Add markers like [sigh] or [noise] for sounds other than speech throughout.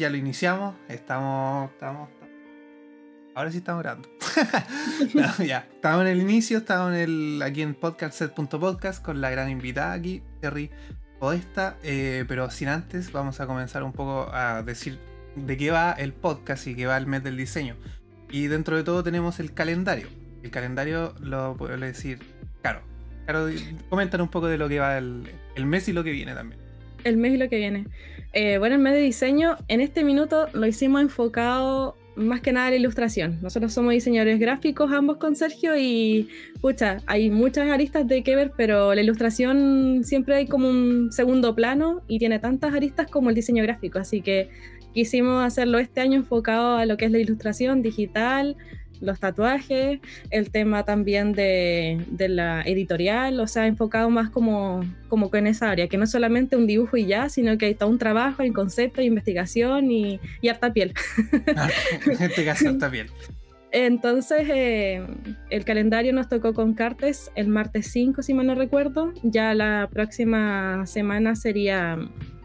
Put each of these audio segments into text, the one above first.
ya lo iniciamos. Estamos. estamos, Ahora sí estamos grabando. [laughs] [laughs] ya. Estamos en el inicio, estamos en el, aquí en podcastset.podcast con la gran invitada aquí, Terry Podesta. Eh, pero sin antes, vamos a comenzar un poco a decir de qué va el podcast y qué va el mes del diseño. Y dentro de todo tenemos el calendario. El calendario lo puedo decir, claro. Claro, comentan un poco de lo que va el, el mes y lo que viene también. El mes y lo que viene. Eh, bueno, el mes de diseño, en este minuto lo hicimos enfocado más que nada en la ilustración. Nosotros somos diseñadores gráficos, ambos con Sergio, y pucha, hay muchas aristas de que ver, pero la ilustración siempre hay como un segundo plano y tiene tantas aristas como el diseño gráfico. Así que quisimos hacerlo este año enfocado a lo que es la ilustración digital, los tatuajes, el tema también de, la editorial, o sea, enfocado más como, como en esa área, que no es solamente un dibujo y ya, sino que hay todo un trabajo, hay concepto, hay investigación y, y harta piel. [laughs] Gente que hace harta piel. Entonces, eh, el calendario nos tocó con Cartes el martes 5, si mal no recuerdo. Ya la próxima semana sería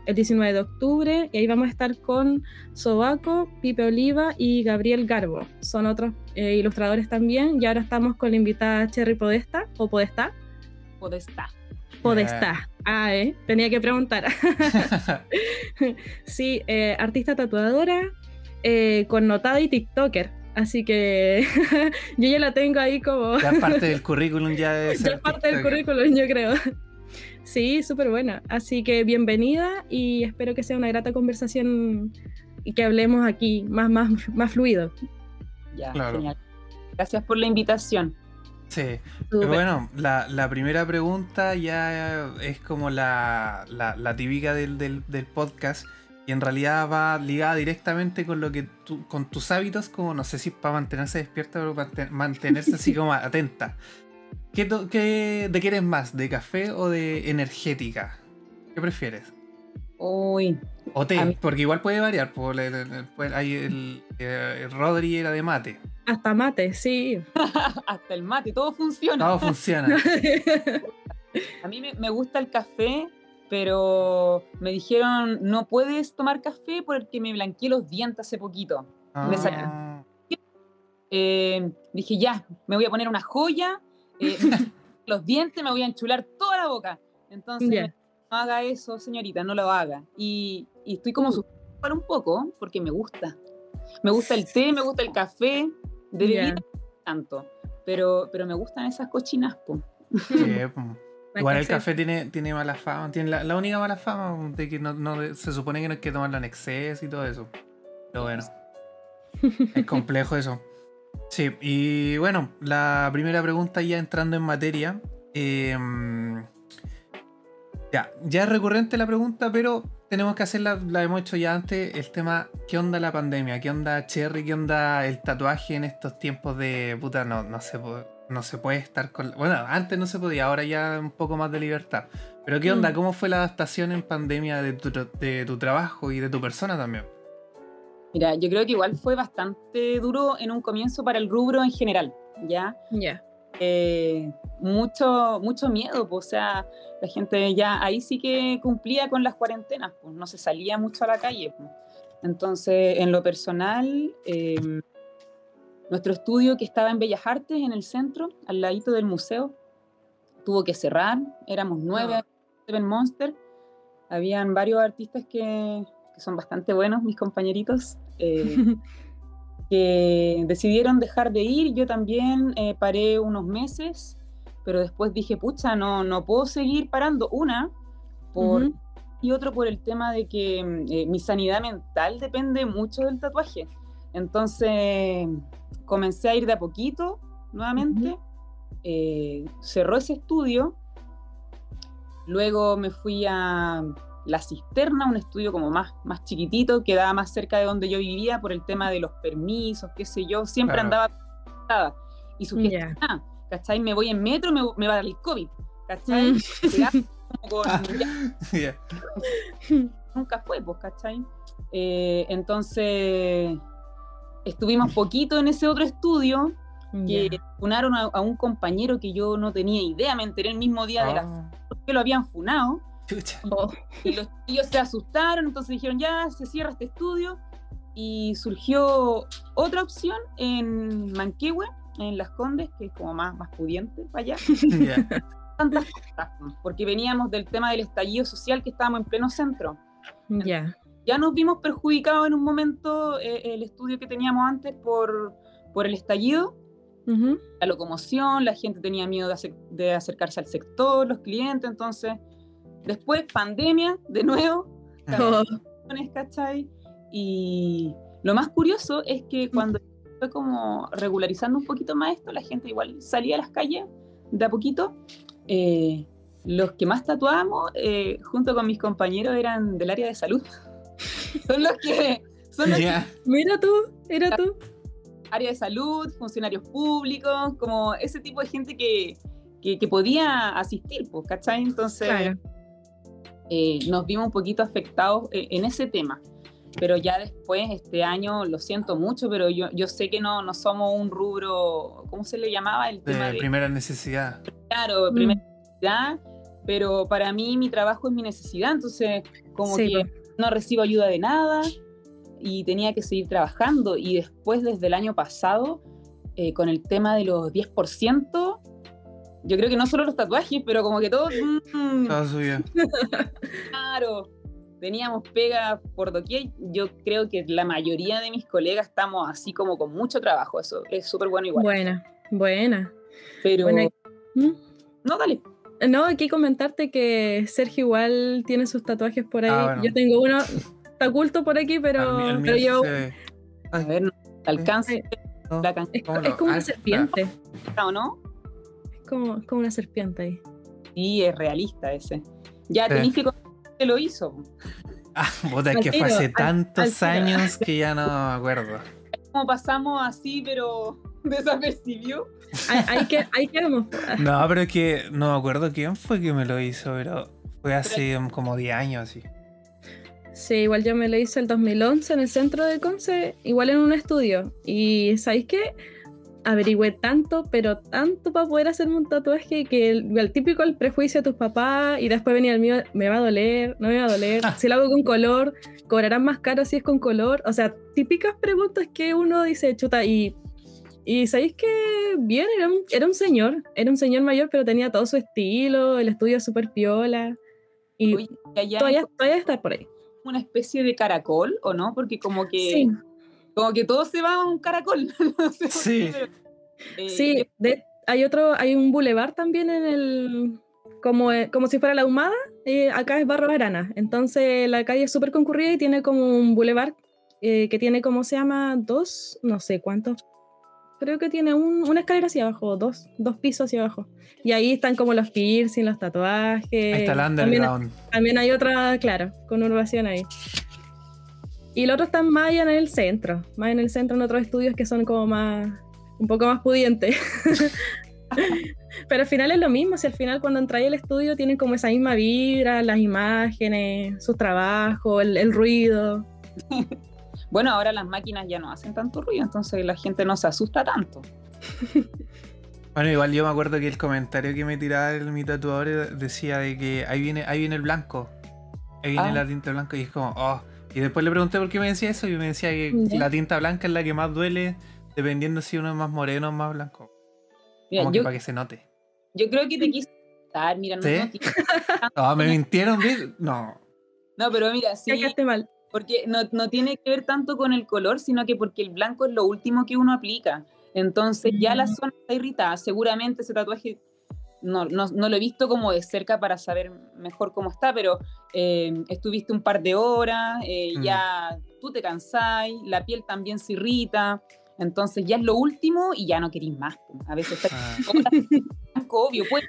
el 19 de octubre y ahí vamos a estar con Sobaco, Pipe Oliva y Gabriel Garbo. Son otros eh, ilustradores también y ahora estamos con la invitada Cherry Podesta o Podesta. Podesta. Podesta. Ah, ¿eh? Tenía que preguntar. [laughs] [laughs] sí, eh, artista tatuadora, eh, connotada y TikToker. Así que [laughs] yo ya la tengo ahí como... Ya parte del currículum ya es... Ya parte del currículum, yo creo. Sí, súper buena. Así que bienvenida y espero que sea una grata conversación y que hablemos aquí más, más, más fluido. Ya, genial. Gracias por la invitación. Sí, pero bueno, la, primera pregunta ya es como la, la, típica del, del, podcast y en realidad va ligada directamente con lo que tú, con tus hábitos, como no sé si para mantenerse despierta, pero para mantenerse así [laughs] como atenta. ¿Qué, qué, ¿De qué eres más? ¿De café o de energética? ¿Qué prefieres? Uy. O té, porque igual puede variar. Por hay el, el, Rodri era de mate. Hasta mate, sí. [laughs] Hasta el mate, todo funciona. Todo funciona. [laughs] A mí me, gusta el café, pero me dijeron, no puedes tomar café porque me blanqueé los dientes hace poquito. Ah. Eh, dije, ya, me voy a poner una joya eh, [laughs] los dientes, me voy a enchular toda la boca. Entonces, no haga eso, señorita, no lo haga. Y, estoy como uh. para un poco, porque me gusta. Me gusta el té, me gusta el café, de bebida tanto. Pero, pero me gustan esas cochinas, [laughs] Igual el café tiene, tiene mala fama, tiene la, única mala fama de que no, se supone que no hay que tomarlo en exceso y todo eso. Pero bueno, es complejo eso. Sí, y bueno, la primera pregunta ya entrando en materia. Em, ya, ya es recurrente la pregunta, pero tenemos que hacerla, la hemos hecho ya antes, el tema, ¿qué onda la pandemia? ¿Qué onda Cherry? ¿Qué onda el tatuaje en estos tiempos de puta? No, no se, no se puede estar con... Bueno, antes no se podía, ahora ya un poco más de libertad. Pero ¿qué onda? Mm. ¿Cómo fue la adaptación en pandemia de tu, de tu trabajo y de tu persona también? Mira, yo creo que igual fue bastante duro en un comienzo para el rubro en general, ¿ya? Ya. Eh, mucho, mucho miedo, pues, o sea, la gente ya ahí sí que cumplía con las cuarentenas, pues no se salía mucho a la calle. Pues. Entonces, en lo personal, em, nuestro estudio que estaba en Bellas Artes, en el centro, al ladito del museo, tuvo que cerrar, éramos nueve, ah. Seven Monster, habían varios artistas que, que son bastante buenos, mis compañeritos, eh, [laughs] que decidieron dejar de ir. Yo también eh, paré unos meses, pero después dije, pucha, no, no puedo seguir parando. Una, por, y otro por el tema de que eh, mi sanidad mental depende mucho del tatuaje. Entonces comencé a ir de a poquito nuevamente. cerró ese estudio. Luego me fui a, la Cisterna, un estudio como más, más chiquitito, quedaba más cerca de donde yo vivía por el tema de los permisos, qué sé yo, siempre andaba y su yeah. ¿cachai? Me voy en metro, me, me va a dar el COVID, ¿cachai? Mm. [laughs] [laughs] Nunca fue, pues, ¿cachai? Eh, entonces, estuvimos poquito en ese otro estudio, que funaron a, un compañero que yo no tenía idea, me enteré el mismo día de la... Ah. porque lo habían funado, Oh. Y los tíos se asustaron, entonces dijeron, ya, se cierra este estudio. Y surgió otra opción en Manquehue, en Las Condes, que es como más, más pudiente para allá. [laughs] Tantas cosas, porque veníamos del tema del estallido social que estábamos en pleno centro. Ya. Ya nos vimos perjudicados en un momento eh, el estudio que teníamos antes por, por el estallido. La locomoción, la gente tenía miedo de, de acercarse al sector, los clientes, entonces Después, pandemia, de nuevo. ¿cachai? Y lo más curioso es que cuando fue como regularizando un poquito más esto, la gente igual salía a las calles de a poquito. Eh, los que más tatuábamos, eh, junto con mis compañeros, eran del área de salud. [laughs] son los que... Son los Mira tú, mira tú. Área de salud, funcionarios públicos, como ese tipo de gente que, que, podía asistir, pues, ¿cachai? Entonces... Eh, nos vimos un poquito afectados eh, en ese tema. Pero ya después, este año, lo siento mucho, pero yo, yo sé que no, no somos un rubro, ¿cómo se le llamaba? El tema de, primera necesidad. Claro, mm. primera necesidad, pero para mí mi trabajo es mi necesidad, entonces como que no recibo ayuda de nada y tenía que seguir trabajando. Y después, desde el año pasado, eh, con el tema de los 10%, yo creo que no solo los tatuajes, pero como que todo. Mm, todo suyo. [laughs] Claro. Teníamos pega por doquier. Yo creo que la mayoría de mis colegas estamos así como con mucho trabajo. Eso es súper bueno igual. Buena, buena. Pero. ¿Mm? No, dale. No, aquí comentarte que Sergio igual tiene sus tatuajes por ahí. Ah, yo tengo uno, está oculto por aquí, pero, pero yo. A ver, alcance. Es, como una serpiente. ¿O no? Como, como una serpiente ahí. Sí, es realista ese. Ya tenéis que que lo hizo. [laughs] Ah, puta, es que fue hace tantos años que ya no me acuerdo. Como pasamos así, pero [laughs] desapercibió. Hay que, hay que No, pero es que no me acuerdo quién fue que me lo hizo, pero fue hace como 10 años así. Sí, igual yo me lo hice el 2011 en el centro de Conce, igual en un estudio. Y ¿sabéis qué? Averigüé tanto, pero tanto para poder hacerme un tatuaje que el, típico el prejuicio de tus papás y después venía el mío, me va a doler, no me va a doler, ah. si lo hago con color, cobrarán más caro si es con color, o sea, típicas preguntas que uno dice, chuta, y, y sabéis que bien, era un, era un señor, era un señor mayor, pero tenía todo su estilo, el estudio súper piola, y todavía, todavía está por ahí. Una especie de caracol, ¿o no? Porque como que... Sí como que todo se va a un caracol. [laughs] sí. sí, eh, hay otro, hay un bulevar también en el, como, eh, como si fuera la Humada, eh, acá es Barro Arana. Entonces la calle es súper concurrida y tiene como un bulevar que tiene, como se llama? Dos, no sé cuántos. Creo que tiene una escalera hacia abajo, dos, dos pisos hacia abajo. Y ahí están como los piercing, los tatuajes. Ahí está el underground. También, también hay otra, claro, con conurbación ahí. Y el otro está más allá en el centro, más en el centro en otros estudios que son como más, un poco más pudientes. [laughs] Pero al final es lo mismo, si al final cuando entráis al estudio tienen como esa misma vibra, las imágenes, su trabajo, el, ruido. [laughs] Bueno, ahora las máquinas ya no hacen tanto ruido, entonces la gente no se asusta tanto. [laughs] Bueno, igual yo me acuerdo que el comentario que me tiraba el, mi tatuador decía de que ahí viene, ahí viene el blanco, ahí viene ah. la tinta blanca y es como, oh, y después le pregunté por qué me decía eso y me decía que la tinta blanca es la que más duele dependiendo si uno es más moreno o más blanco. Como que para que se note. Yo creo que te quise estar, mira, no, no, [laughs] me mintieron, no. No, pero mira, sí. mal. Porque no, no, tiene que ver tanto con el color, sino que porque el blanco es lo último que uno aplica. Entonces ya la mm. zona está irritada. Seguramente ese tatuaje no, no, no, lo he visto como de cerca para saber mejor cómo está, pero eh, estuviste un par de horas, eh, mm. ya tú te cansáis, la piel también se irrita, entonces ya es lo último y ya no querís más. A veces está ah. blanco, obvio, puede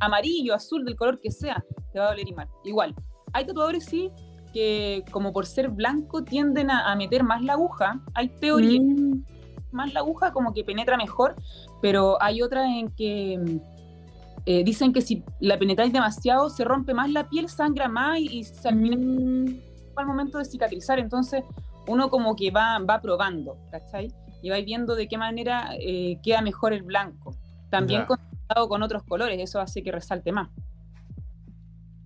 amarillo, azul, del color que sea, te va a doler mal. Igual, hay tatuadores sí que como por ser blanco tienden a, meter más la aguja, hay teorías, mm. más la aguja como que penetra mejor, pero hay otras en que eh, dicen que si la penetráis demasiado se rompe más la piel, sangra más y, se al mm. al momento de cicatrizar. Entonces uno como que va, va probando, ¿cachai? Y va viendo de qué manera eh, queda mejor el blanco. También con otros colores, eso hace que resalte más.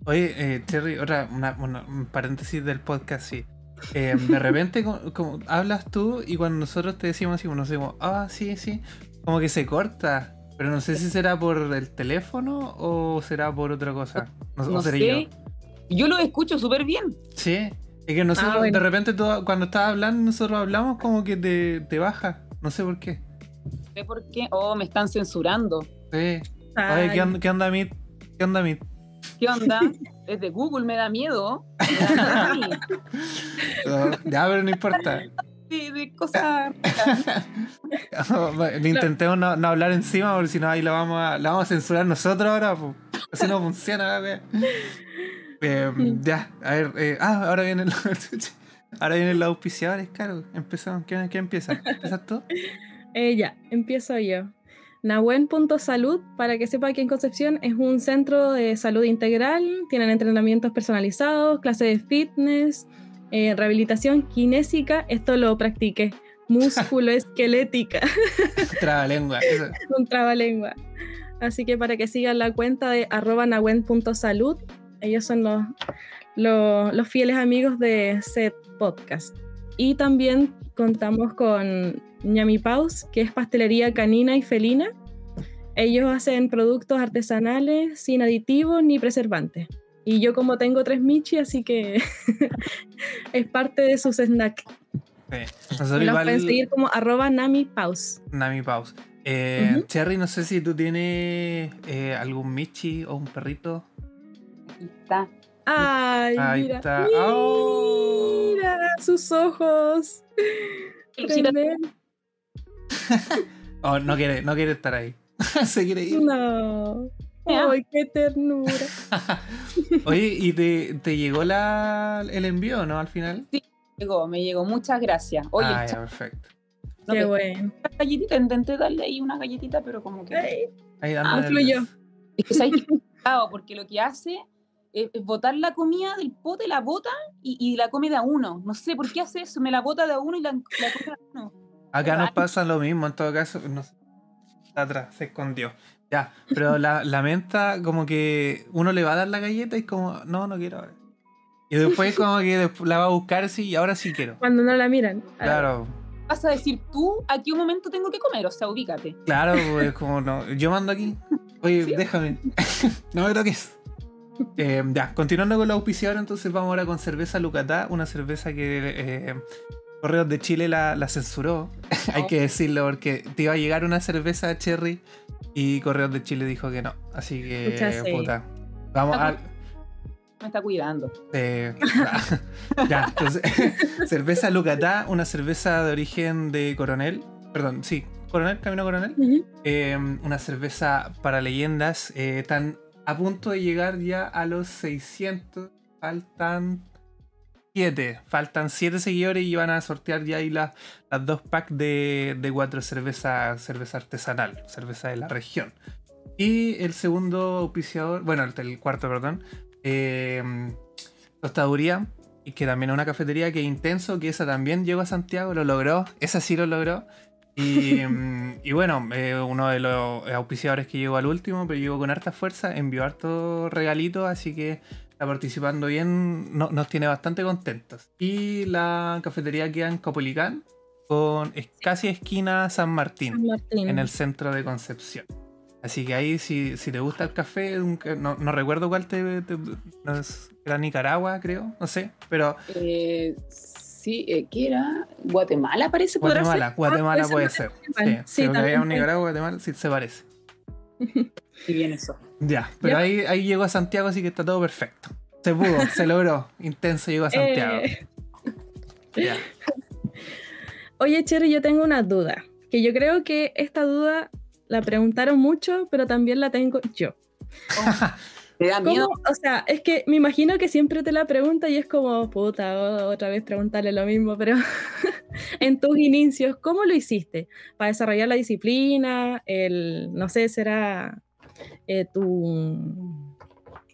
Oye, eh, Cherry, otra, un paréntesis del podcast, sí. Eh, de repente como, hablas tú y cuando nosotros te decimos así, nos decimos, ah, sí, sí, como que se corta. Pero no sé si será por el teléfono o será por otra cosa. No, sé. yo. Yo lo escucho súper bien. Sí. Es que nosotros, ah, de repente, cuando estás hablando, nosotros hablamos como que te, te baja. No sé por qué. No sé por qué. Oh, me están censurando. Sí. Oye, ¿qué, onda, ¿qué onda, Meet? ¿Qué onda, Meet? ¿Qué onda? [laughs] Es de Google, me da miedo. [laughs] [laughs] ya, pero no importa. De cosas. [laughs] Intentemos no, no, hablar encima, porque si no, ahí la vamos a, la vamos a censurar nosotros ahora. Pues. Así no funciona. Eh, ya, a ver. Eh, ah, ahora vienen los, [laughs] ahora vienen los auspiciadores, claro. Empezamos. ¿Quién, empieza? ¿Empiezas tú? [laughs] Eh, ya, empiezo yo. Nahuen.salud, para que sepa que en Concepción es un centro de salud integral, tienen entrenamientos personalizados, clases de fitness, eh, rehabilitación kinésica, esto lo practiqué, músculo [laughs] esquelética. [laughs] trabalengua. un trabalengua. Así que para que sigan la cuenta de arroba nahuen.salud, ellos son los, los, los fieles amigos de Set Podcast. Y también contamos con Ñami Paus, que es pastelería canina y felina. Ellos hacen productos artesanales sin aditivos ni preservantes. Y yo como tengo tres Michi, así que [laughs] es parte de sus snacks. Sí. Los pueden seguir como arroba Nami Paus. Nami Paus. Eh, Cherry, no sé si tú tienes eh, algún Michi o un perrito. está. Ay, Ahí mira. Está. Mira sus ojos. [laughs] oh, no quiere, no quiere estar ahí. [laughs] Se quiere ir. No. Ay, qué ternura. [laughs] Oye, ¿y te, llegó la, el envío, no? Al final. Sí, llegó, me llegó. Muchas gracias. Oye, ah, perfecto. qué bueno. galletita, intenté darle ahí una galletita, pero como que. Ahí ah, fluyó. Es que se [laughs] porque lo que hace es, botar la comida del pote, la bota y, la come de a uno. No sé por qué hace eso, me la bota de a uno y la, come de a uno. Acá nos pasa lo mismo, en todo caso. No atrás, se escondió. Ya, pero la, la, menta, como que uno le va a dar la galleta y es como, no, no quiero ahora. Y después, como que la va a buscar, sí, y ahora sí quiero. Cuando no la miran. Claro. Vas a decir tú a qué momento tengo que comer, o sea, ubícate. Claro, pues como no. Yo mando aquí. Oye, déjame. [laughs] no me toques. Eh, ya, continuando con la auspiciadora, entonces vamos ahora con cerveza Lucatá, una cerveza que eh, Correos de Chile la, censuró, [laughs] hay oh. que decirlo, porque te iba a llegar una cerveza cherry y Correos de Chile dijo que no. Así que, puta. Vamos a. [laughs] Me está cuidando. Eh, [laughs] ya, entonces, cerveza Lucatá, una cerveza de origen de Coronel. Perdón, sí, Coronel, Camino Coronel. Em, una cerveza para leyendas. Eh, están a punto de llegar ya a los 600. Faltan Faltan 7 seguidores y van a sortear ya ahí las, dos packs de, cuatro cerveza, cerveza artesanal, cerveza de la región. Y el segundo auspiciador, bueno, el, cuarto, perdón, eh, Tostaduría, que también es una cafetería que es intenso, que esa también llegó a Santiago, lo logró, esa sí lo logró. Y, y bueno, eh, uno de los auspiciadores que llegó al último, pero llegó con harta fuerza, envió harto regalito, así que está participando bien, nos tiene bastante contentos. Y la cafetería queda en Copolicán, con casi esquina San Martín, en el centro de Concepción. Así que ahí, si, si te gusta el café, no, recuerdo cuál te, era Nicaragua, creo, no sé, pero. Eh, sí, eh, ¿qué era? Guatemala parece. Guatemala, Guatemala ah, puede ser. Sí, sí si un Nicaragua, Guatemala, sí se parece. [laughs] Y bien eso. Ya, pero Ahí, ahí llegó a Santiago, así que está todo perfecto. Se pudo, se [laughs] logró. Intenso llegó a Santiago. Eh. Ya. [laughs] Oye, Cherry, yo tengo una duda. Que yo creo que esta duda la preguntaron mucho, pero también la tengo yo. [laughs] ¿Te da miedo? O sea, es que me imagino que siempre te la pregunta y es como, puta, otra vez preguntarle lo mismo, pero en tus inicios, ¿cómo lo hiciste? Para desarrollar la disciplina, el, no sé, será eh, tu,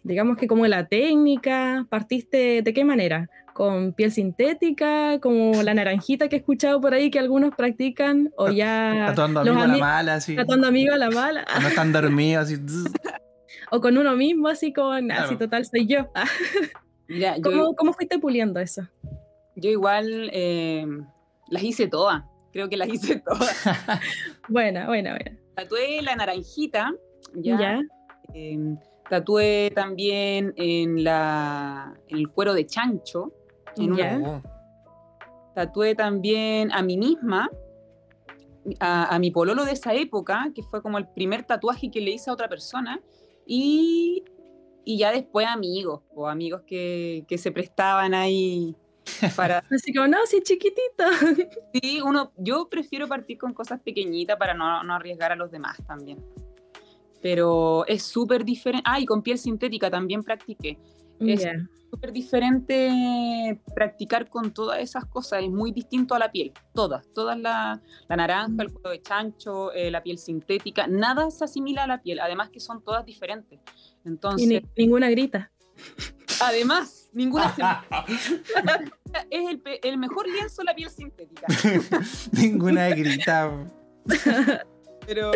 digamos que como la técnica, partiste de qué manera? ¿Con piel sintética, como la naranjita que he escuchado por ahí que algunos practican, o ya... Tratando amigos a la mala, así. Tratando amigos a la mala. No están dormidos, así. [laughs] o con uno mismo, así con, así total soy yo. [laughs] ¿Cómo, fuiste puliendo eso? Yo igual eh, las hice todas, creo que las hice todas. [laughs] buena, buena, buena. Tatué la naranjita, ya. Em, tatué también en, la, en el cuero de chancho. En Tatué también a mí misma, a, mi pololo de esa época, que fue como el primer tatuaje que le hice a otra persona, y, y ya después amigos, o amigos que, que se prestaban ahí [laughs] para... Así como, no, sí, chiquitito. Sí, uno, yo prefiero partir con cosas pequeñitas para no, no arriesgar a los demás también. Pero es súper diferente. Ah, y con piel sintética también practiqué. Es súper diferente practicar con todas esas cosas, es muy distinto a la piel, todas, todas la, la naranja, el cuero de chancho, eh, la piel sintética, nada se asimila a la piel, además que son todas diferentes. Entonces, y ninguna grita. Además, ninguna [laughs] [laughs] es el, el, mejor lienzo la piel sintética. [laughs] ninguna grita. pero,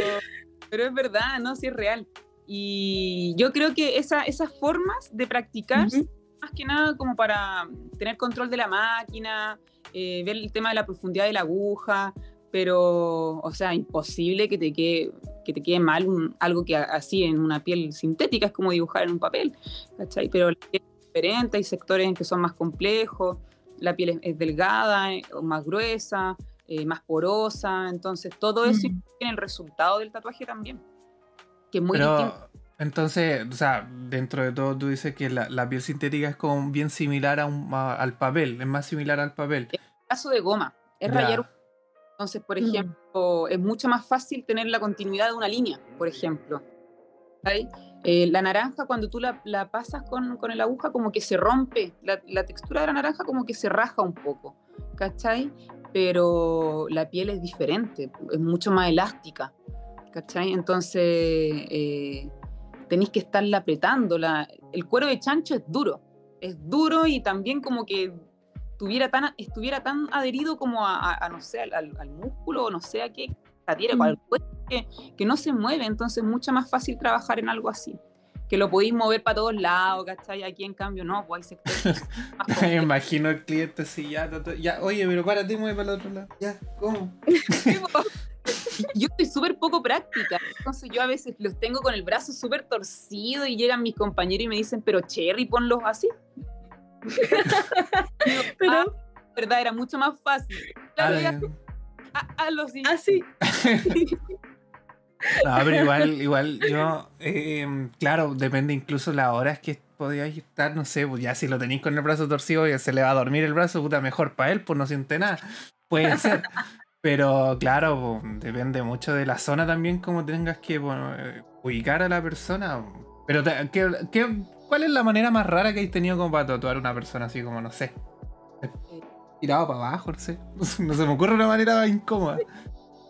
pero es verdad, ¿no? Sí es real. Y yo creo que esa, esas formas de practicar, más que nada como para tener control de la máquina, eh, ver el tema de la profundidad de la aguja, pero, o sea, imposible que te quede, que te quede mal algo que así en una piel sintética, es como dibujar en un papel, ¿cachai? Pero la piel es diferente, hay sectores en que son más complejos, la piel es, delgada, eh, o más gruesa, eh, más porosa, entonces todo eso tiene el resultado del tatuaje también que muy Pero, Entonces, o sea, dentro de todo tú dices que la, piel sintética es como bien similar a un, al papel, es más similar al papel. En caso de goma, es rayar. Entonces, por mm. ejemplo, es mucho más fácil tener la continuidad de una línea, por ejemplo. Eh, la naranja, cuando tú la, la pasas con, con, el aguja, como que se rompe. La, la, textura de la naranja como que se raja un poco, ¿cachai? Pero la piel es diferente, es mucho más elástica. ¿cachai? Entonces eh, tenéis que estarla apretando. el cuero de chancho es duro, es duro y también como que tuviera tan, estuviera tan adherido como a, no sé, al, músculo o no sé a qué, al que, que no se mueve, entonces es mucho más fácil trabajar en algo así que lo podéis mover para todos lados, ¿cachai? Aquí en cambio no, pues hay sectores. [laughs] Me imagino el cliente así, ya, ya, oye, pero párate, mueve para el otro lado. Ya, ¿cómo? [laughs] yo estoy súper poco práctica, entonces yo a veces los tengo con el brazo súper torcido y llegan mis compañeros y me dicen, pero Cherry, ponlos así. [laughs] pero, ah, verdad, era mucho más fácil. Claro, así. No, pero igual, igual yo, em, claro, depende incluso las horas que podíais estar, no sé, pues ya si lo tenéis con el brazo torcido y se le va a dormir el brazo, puta, mejor para él, pues no siente nada. Puede ser. Pero claro, depende mucho de la zona también, como tengas que ubicar a la persona. Pero, ¿qué, cuál es la manera más rara que hayas tenido como para tatuar a una persona así como, no sé? Tirado para abajo, no sé. [laughs] No se me ocurre una manera incómoda.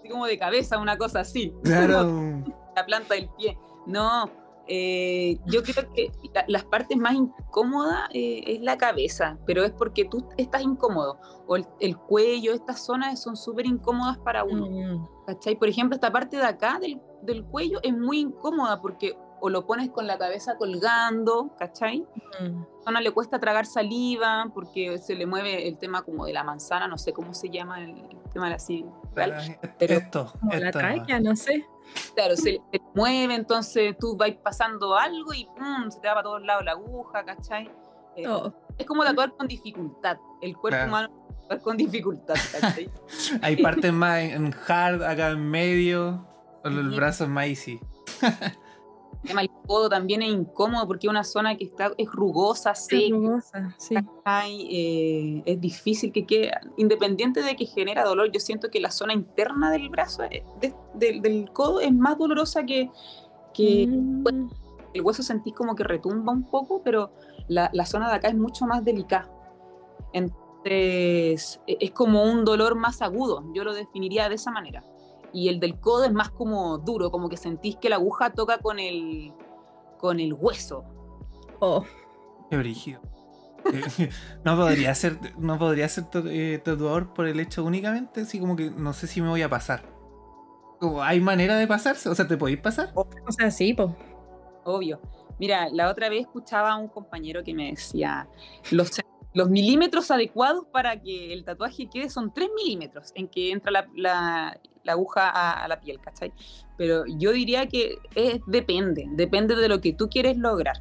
Así como de cabeza, una cosa así. [laughs] Claro. La planta del pie. No, eh, yo creo que las partes más incómodas eh, es la cabeza, pero es porque tú estás incómodo. O el, cuello, estas zonas son súper incómodas para uno. Mm. ¿Cachai? Por ejemplo, esta parte de acá del, del, cuello es muy incómoda porque o lo pones con la cabeza colgando, ¿cachai? Mm. A uno le cuesta tragar saliva porque se le mueve el tema como de la manzana, no sé cómo se llama el, tema de Pero, esto, la caña, no sé. Claro, se, mueve, entonces tú vas pasando algo y ¡pum! se te va para todos lados la aguja, ¿cachai? Eh, oh. Es como tatuar con dificultad. El cuerpo humano tatuar con dificultad, ¿cachai? [laughs] Hay partes más en hard, acá en medio, el brazo es más easy. [laughs] el codo también es incómodo porque es una zona que está, es rugosa, seca. Es rugosa, sí. Eh, es difícil que quede, independiente de que genera dolor, yo siento que la zona interna del brazo, eh, del codo, es más dolorosa que, que mm. el hueso sentís como que retumba un poco, pero la, la zona de acá es mucho más delicada. Entonces, e, es como un dolor más agudo, yo lo definiría de esa manera y el del codo es más como duro, como que sentís que la aguja toca con el, con el hueso. Oh. Qué brígido. [laughs] no podría ser, no podría ser eh, tatuador por el hecho únicamente, así como que no sé si me voy a pasar. ¿Hay manera de pasarse? O sea, ¿te podéis pasar? O sea, sí, pues. obvio. Mira, la otra vez escuchaba a un compañero que me decía, los, los milímetros adecuados para que el tatuaje quede son 3 milímetros en que entra la, la, aguja a, la piel, ¿cachai? Pero yo diría que es, depende, depende de lo que tú quieres lograr,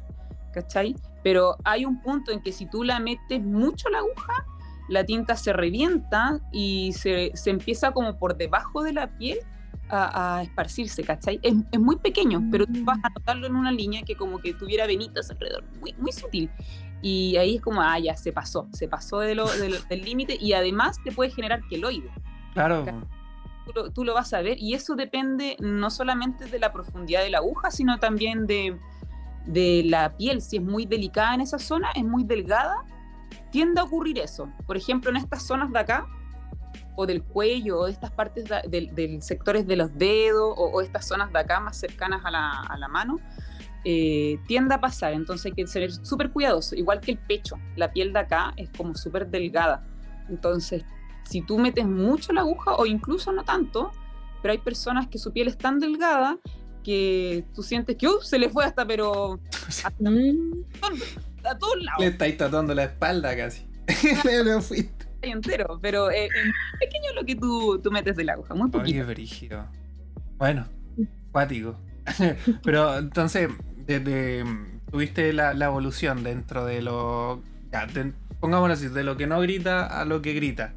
¿cachai? Pero hay un punto en que si tú la metes mucho la aguja, la tinta se revienta y se, se empieza como por debajo de la piel a, esparcirse, ¿cachai? Es, es, muy pequeño, pero tú vas a mm. notarlo en una línea que como que tuviera venitas alrededor, muy, muy sutil. Y ahí es como, ah, ya se pasó, se pasó de lo, del límite y además te puede generar queloide. Claro. Tú lo, tú lo, vas a ver y eso depende no solamente de la profundidad de la aguja, sino también de, de la piel. Si es muy delicada en esa zona, es muy delgada, tiende a ocurrir eso. Por ejemplo, en estas zonas de acá, o del cuello, o de estas partes del sectores de los dedos, o, estas zonas de acá más cercanas a la, a la mano, eh, tiende a pasar. Entonces hay que ser súper cuidadoso, igual que el pecho. La piel de acá es como súper delgada. Entonces, si tú metes mucho la aguja, o incluso no tanto, pero hay personas que su piel es tan delgada que tú sientes que uh, se le fue hasta, pero. [laughs] a todos lados. Le estáis tatuando la espalda casi. [laughs] le fuiste entero, pero eh, es pequeño lo que tú, tú metes de la aguja, muy poquito. brígido. Bueno, cuático. [laughs] pero entonces, desde, tuviste la, evolución dentro de lo. Ya, pongámoslo así, de lo que no grita a lo que grita.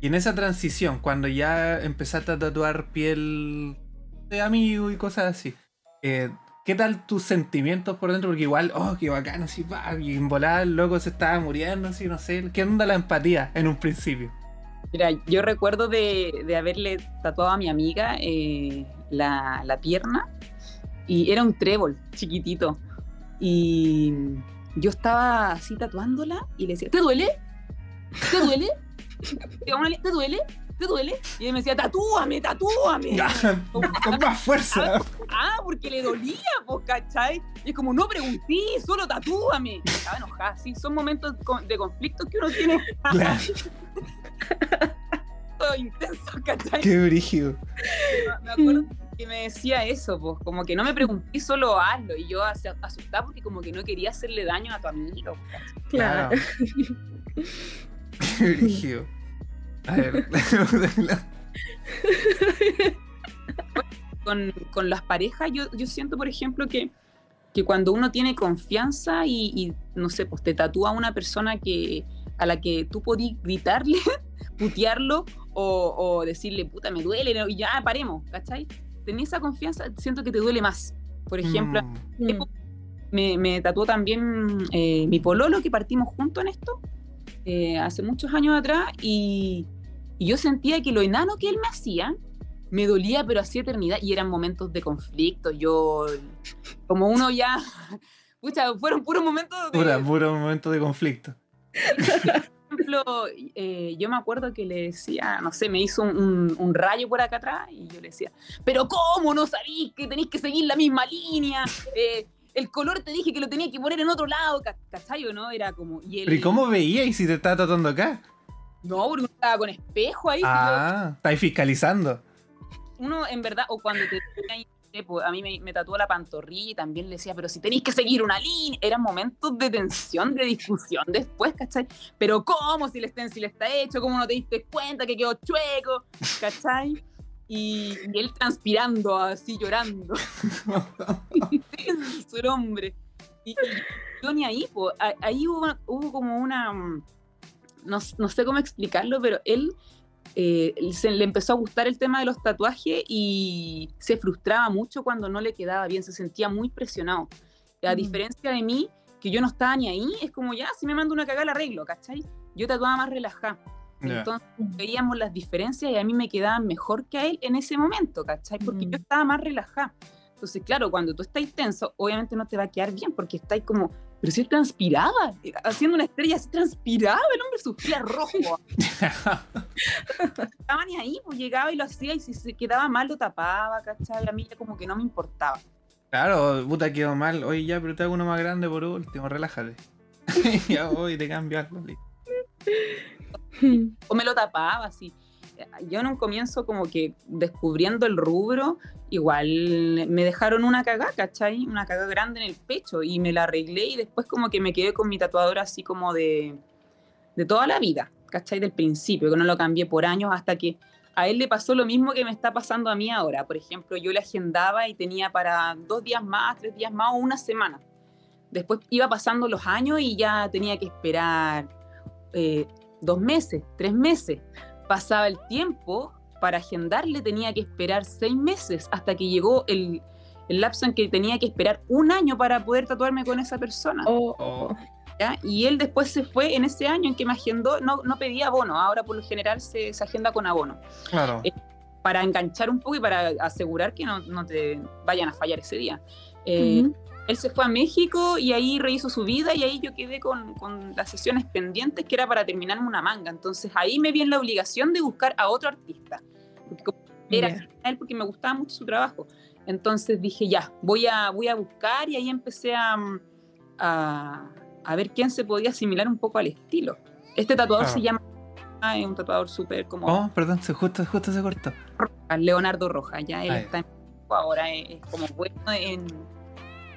Y en esa transición, cuando ya empezaste a tatuar piel de amigo y cosas así, eh, ¿Qué tal tus sentimientos por dentro? Porque igual, oh, qué bacano, sí, va, y en volar el loco se estaba muriendo, así, no sé. ¿Qué onda la empatía en un principio? Mira, yo recuerdo de, haberle tatuado a mi amiga eh, la, la, pierna y era un trébol chiquitito. Y yo estaba así tatuándola y le decía, ¿te duele? ¿Te duele? [laughs] ¿Te duele? ¿te duele? Y él me decía, tatúame, tatúame. con, más fuerza. Ah, porque le dolía, pues, ¿cachai? Y es como, no pregunté, solo tatúame. estaba enojada, sí, son momentos de conflicto que uno tiene. Claro. [laughs] Todo intenso, ¿cachai? Qué brígido. Me acuerdo que me decía eso, pues, como que no me pregunté, solo hazlo. Y yo asustada porque como que no quería hacerle daño a tu amigo. Claro. Qué [laughs] brígido. A ver. [laughs] con, las parejas, yo, yo siento, por ejemplo, que, que cuando uno tiene confianza y, no sé, pues te tatúa a una persona que, a la que tú podís gritarle, [laughs] putearlo o, decirle, puta, me duele, y ya paremos, ¿cachai? Tenés esa confianza, siento que te duele más. Por ejemplo, mm. me, me, tatuó también eh, mi pololo, que partimos juntos en esto, eh, hace muchos años atrás, y, y yo sentía que lo enano que él me hacía me dolía, pero hacía eternidad y eran momentos de conflicto. Yo, como uno ya, [laughs] pucha, fueron puros momentos de. Pura, puro momento de conflicto. [laughs] Por ejemplo, eh, yo me acuerdo que le decía, no sé, me hizo un, rayo por acá atrás y yo le decía, pero ¿cómo no sabís que tenéis que seguir la misma línea? Eh, el color te dije que lo tenía que poner en otro lado, ¿cachai no? Era como... Y ¿Pero y cómo veía y si te estaba tratando acá? No, porque estaba con espejo ahí. Ah, estáis fiscalizando uno en verdad, o cuando te pues, a mí me, me, tatuó la pantorrilla y también le decía, pero si tenéis que seguir una línea, eran momentos de tensión, de discusión después, ¿cachai? Pero ¿cómo si el stencil está hecho? ¿Cómo no te diste cuenta que quedó chueco? ¿Cachai? Y, él transpirando, así llorando. [laughs] [laughs] Su hombre. Y, yo ni ahí, pues, ahí hubo, hubo como una, mm, no, no sé cómo explicarlo, pero él eh, se le empezó a gustar el tema de los tatuajes y se frustraba mucho cuando no le quedaba bien, se sentía muy presionado. A mm. diferencia de mí, que yo no estaba ni ahí, es como ya, si me mando una cagada la arreglo, ¿cachai? Yo tatuaba más relajada. Entonces veíamos las diferencias y a mí me quedaban mejor que a él en ese momento, ¿cachai? Porque yo mm. estaba más relajada. Entonces, claro, cuando tú estás tenso, obviamente no te va a quedar bien porque estáis como pero si él transpiraba, haciendo una estrella así transpiraba, el hombre sufría rojo. [laughs] Estaba ni ahí, pues llegaba y lo hacía y si se quedaba mal lo tapaba, ¿cachai? A mí ya como que no me importaba. Claro, puta, quedó mal. Oye, ya, pero te hago uno más grande por último, relájate. [laughs] ya voy, te cambio algo. o me lo tapaba así. Yo en un comienzo como que descubriendo el rubro, igual me dejaron una cagada, ¿cachai? Una cagada grande en el pecho y me la arreglé y después como que me quedé con mi tatuadora así como de, de toda la vida, ¿cachai? Del principio, que no lo cambié por años hasta que a él le pasó lo mismo que me está pasando a mí ahora. Por ejemplo, yo le agendaba y tenía para dos días más, tres días más o una semana. Después iba pasando los años y ya tenía que esperar eh, dos meses, tres meses. Pasaba el tiempo, para agendarle tenía que esperar seis meses hasta que llegó el, el lapso en que tenía que esperar un año para poder tatuarme con esa persona. Oh, oh. Y él después se fue en ese año en que me agendó, no, no pedía abono, ahora por lo general se, se agenda con abono. Claro. Eh, para enganchar un poco y para asegurar que no, no te vayan a fallar ese día. Eh, él se fue a México y ahí rehizo su vida y ahí yo quedé con, con, las sesiones pendientes que era para terminarme una manga. Entonces ahí me vi en la obligación de buscar a otro artista. Porque era él porque me gustaba mucho su trabajo. Entonces dije, ya, voy a, voy a buscar y ahí empecé a, a a ver quién se podía asimilar un poco al estilo. Este tatuador se llama, es un tatuador súper como... Oh, perdón, se justo, justo se cortó. Leonardo Rojas, ya él está en, ahora, es, como bueno en...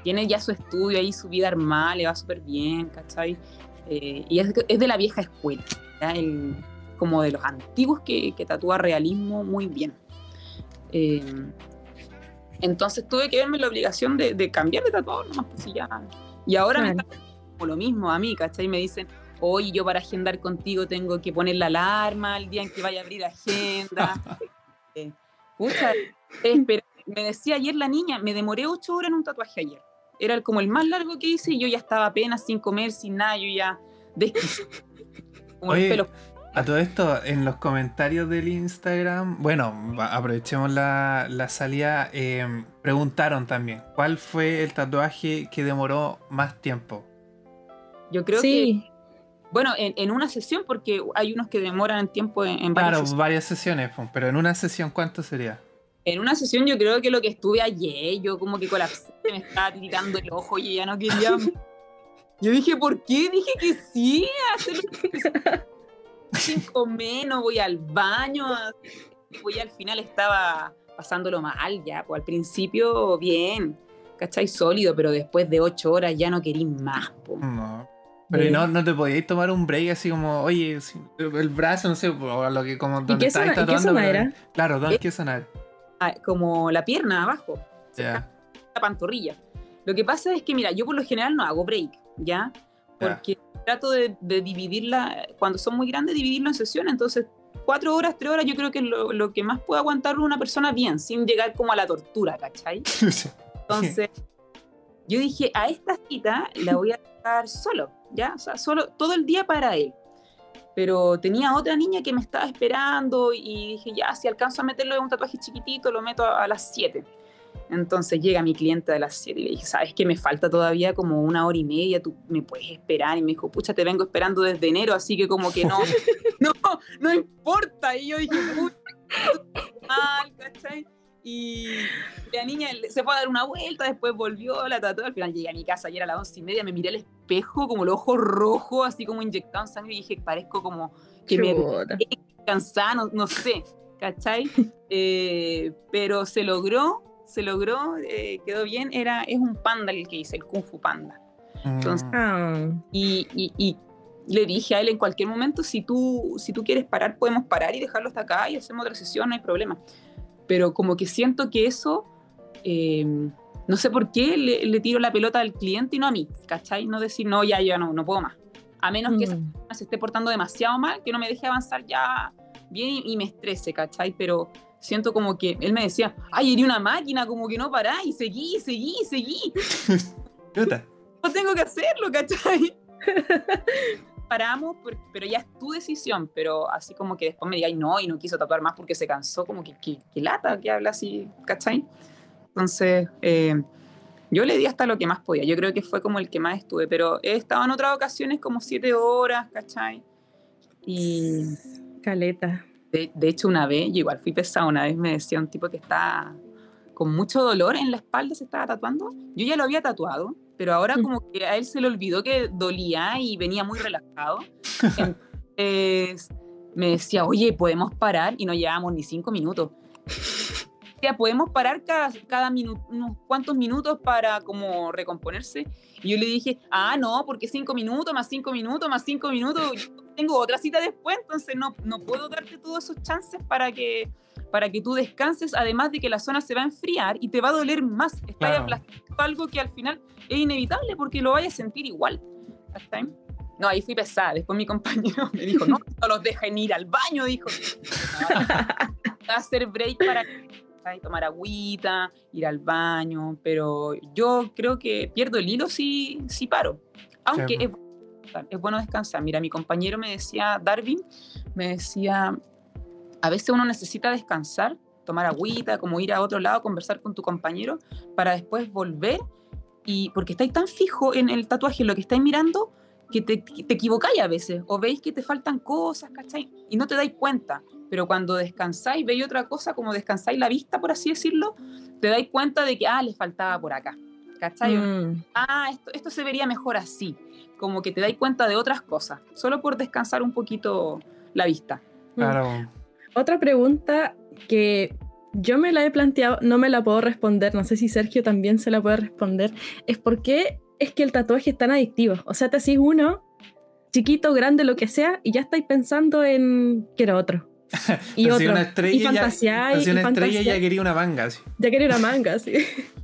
Tiene ya su estudio ahí, su vida armada, le va súper bien, ¿cachai? Eh, y es, es, de la vieja escuela, como de los antiguos que, que tatúa realismo muy bien. Eh, entonces tuve que verme la obligación de, de cambiar de tatuador nomás, pues ya. Y ahora me está lo mismo a mí, ¿cachai? Me dicen, oye, yo para agendar contigo tengo que poner la alarma el día en que vaya a abrir agenda. [laughs] eh, me decía ayer la niña, me demoré ocho horas en un tatuaje ayer. Era como el más largo que hice y yo ya estaba apenas sin comer, sin nada, yo ya [laughs] Oye, A todo esto, en los comentarios del Instagram, bueno, aprovechemos la, la salida, eh, preguntaron también, ¿cuál fue el tatuaje que demoró más tiempo? Yo creo que. Bueno, en, una sesión, porque hay unos que demoran tiempo en, en varias Claro, varias sesiones, pero en una sesión, ¿cuánto sería? En una sesión, yo creo que lo que estuve ayer, yo como que colapsé, me estaba tirando el ojo y ya no quería. [laughs] Yo dije, ¿por qué? Dije que sí, hacer sin comer, no voy al baño. Pues al final estaba pasándolo mal ya, pues al principio bien, ¿cachai? Sólido, pero después de ocho horas ya no querí más. pues. No. Pero no, no te podíais tomar un break así como, oye, el brazo, no sé, o lo que como donde estáis tatuando. ¿qué era? Claro, ¿dónde qué sonar? Como la pierna abajo. La pantorrilla. Lo que pasa es que, mira, yo por lo general no hago break, ¿ya? Porque trato de, dividirla, cuando son muy grandes, dividirlo en sesiones. Entonces, cuatro horas, tres horas, yo creo que es lo, lo que más puede aguantar una persona bien, sin llegar como a la tortura, ¿cachai? [laughs] Entonces, yo dije, a esta cita la voy a dejar solo ¿ya? O sea, solo todo el día para él. Pero tenía otra niña que me estaba esperando y dije, ya, si alcanzo a meterlo en un tatuaje chiquitito, lo meto a, las 7. Entonces llega mi cliente a las 7 y le dije, ¿sabes que me falta todavía como una hora y media? ¿Tú me puedes esperar? Y me dijo, pucha, te vengo esperando desde enero, así que como que no, [laughs] no, no importa. Y yo dije, pucha, mal, ¿cachai? Y la niña se fue a dar una vuelta, después volvió, la tatuó. Al final llegué a mi casa y era a las once y media. Me miré al espejo, como los ojos rojos, así como inyectado en sangre. Y dije, parezco como que me cansada, no, no, sé, ¿cachai? [laughs] Eh, pero se logró, se logró, eh, quedó bien. Era, es un panda el que hice, el Kung Fu Panda. Entonces, ah. y, y, y le dije a él en cualquier momento, si tú, si tú quieres parar, podemos parar y dejarlo hasta acá y hacemos otra sesión, no hay problema pero como que siento que eso, eh, no sé por qué le, tiro la pelota al cliente y no a mí, ¿cachai? No decir, no, ya, ya no, no puedo más. A menos que esa mm. persona se esté portando demasiado mal, que no me deje avanzar ya bien y, me estrese, ¿cachai? Pero siento como que él me decía, ay, eres una máquina, como que no pará, y seguí, seguí, seguí. [laughs] no tengo que hacerlo, ¿cachai? [laughs] paramos, pero ya es tu decisión, pero así como que después me diga, no, y no quiso tatuar más porque se cansó, como que, que, lata que habla así, ¿cachai? Entonces, eh, yo le di hasta lo que más podía, yo creo que fue como el que más estuve, pero he estado en otras ocasiones como siete horas, ¿cachai? Y... Caleta. De, de hecho, una vez, yo igual fui pesada, una vez me decía un tipo que está con mucho dolor en la espalda, se estaba tatuando, yo ya lo había tatuado, pero ahora mm. como que a él se le olvidó que dolía y venía muy relajado. [laughs] Entonces, me decía, oye, podemos parar y no llevamos ni cinco minutos. Ya, podemos parar cada, cada minuto, unos cuantos minutos para como recomponerse. Y yo le dije, ah, no, porque cinco minutos, más cinco minutos, más cinco minutos, tengo otra cita después, entonces no, no puedo darte todos esos chances para que, para que tú descanses, además de que la zona se va a enfriar y te va a doler más. Estás Claro. aplastando algo que al final es inevitable porque lo vayas a sentir igual. No, ahí fui pesada. Después mi compañero me dijo, no, no los dejen ir al baño, dijo. [laughs] Va a hacer break para ¿cachai? tomar agüita, ir al baño, pero yo creo que pierdo el hilo si, si paro. Aunque Sí. es, descansar, es bueno descansar. Mira, mi compañero me decía, Darwin, me decía, a veces uno necesita descansar, tomar agüita, como ir a otro lado, conversar con tu compañero, para después volver y porque estáis tan fijo en el tatuaje, en lo que estáis mirando, que te, te equivocáis a veces, o veis que te faltan cosas, ¿cachai? Y no te dais cuenta. Pero cuando descansáis, veis otra cosa, como descansáis la vista, por así decirlo, te dais cuenta de que, ah, le faltaba por acá, ¿cachai? Mm, Ah, esto, esto se vería mejor así. Como que te dais cuenta de otras cosas, solo por descansar un poquito la vista. Claro. Otra pregunta que yo me la he planteado, no me la puedo responder, no sé si Sergio también se la puede responder, es por qué es que el tatuaje es tan adictivo. O sea, te hacís uno, chiquito, grande, lo que sea, y ya estáis pensando en quiero otro. [laughs] Y otro. una estrella y ya- así y una estrella ya fantaseáis. quería una manga. así. Ya quería una manga, sí.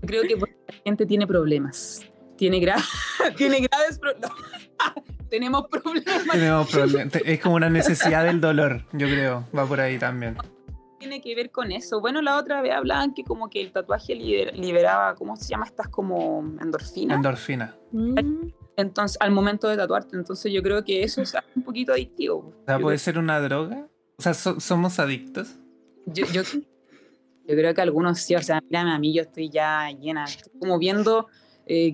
Creo que la gente tiene problemas. Tiene, gra [laughs] tiene graves problemas. [laughs] Tenemos problemas. Tenemos [laughs] problemas. Es como una necesidad del dolor, yo creo. Va por ahí también. tiene que ver con eso. Bueno, la otra vez hablaban que como que el tatuaje liber- liberaba, ¿cómo se llama? Estas como endorfinas. Endorfina. Mm, Entonces, al momento de tatuarte. Entonces yo creo que eso es un poquito adictivo. O sea, puede ser una droga. O sea, so- somos adictos. yo, yo, yo creo que algunos sí, o sea, mírame a mí, yo estoy ya llena, estoy como viendo eh,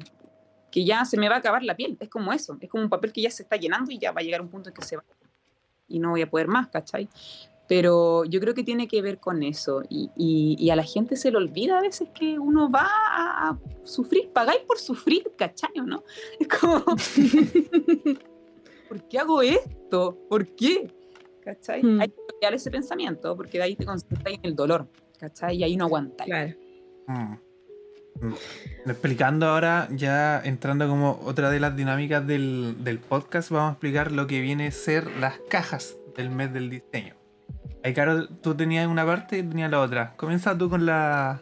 que ya se me va a acabar la piel, es como eso, es como un papel que ya se está llenando y ya va a llegar un punto en que se va y no voy a poder más, ¿cachai? Pero yo creo que tiene que ver con eso y, y- y a la gente se le olvida a veces que uno va a sufrir, pagáis por sufrir, ¿cachai? ¿No? [laughs] Es como, ¿por qué hago esto? ¿Por qué? ¿Cachai? Hmm. Hay que cambiar ese pensamiento porque de ahí te concentras en el dolor, ¿cachai? Y ahí no aguantáis. claro. Mm. Mm. Explicando ahora, ya entrando como otra de las dinámicas del, del podcast, vamos a explicar lo que viene a ser las cajas del mes del diseño. Ahí, Caro, tú tenías una parte y tenía la otra. Comienza tú con la,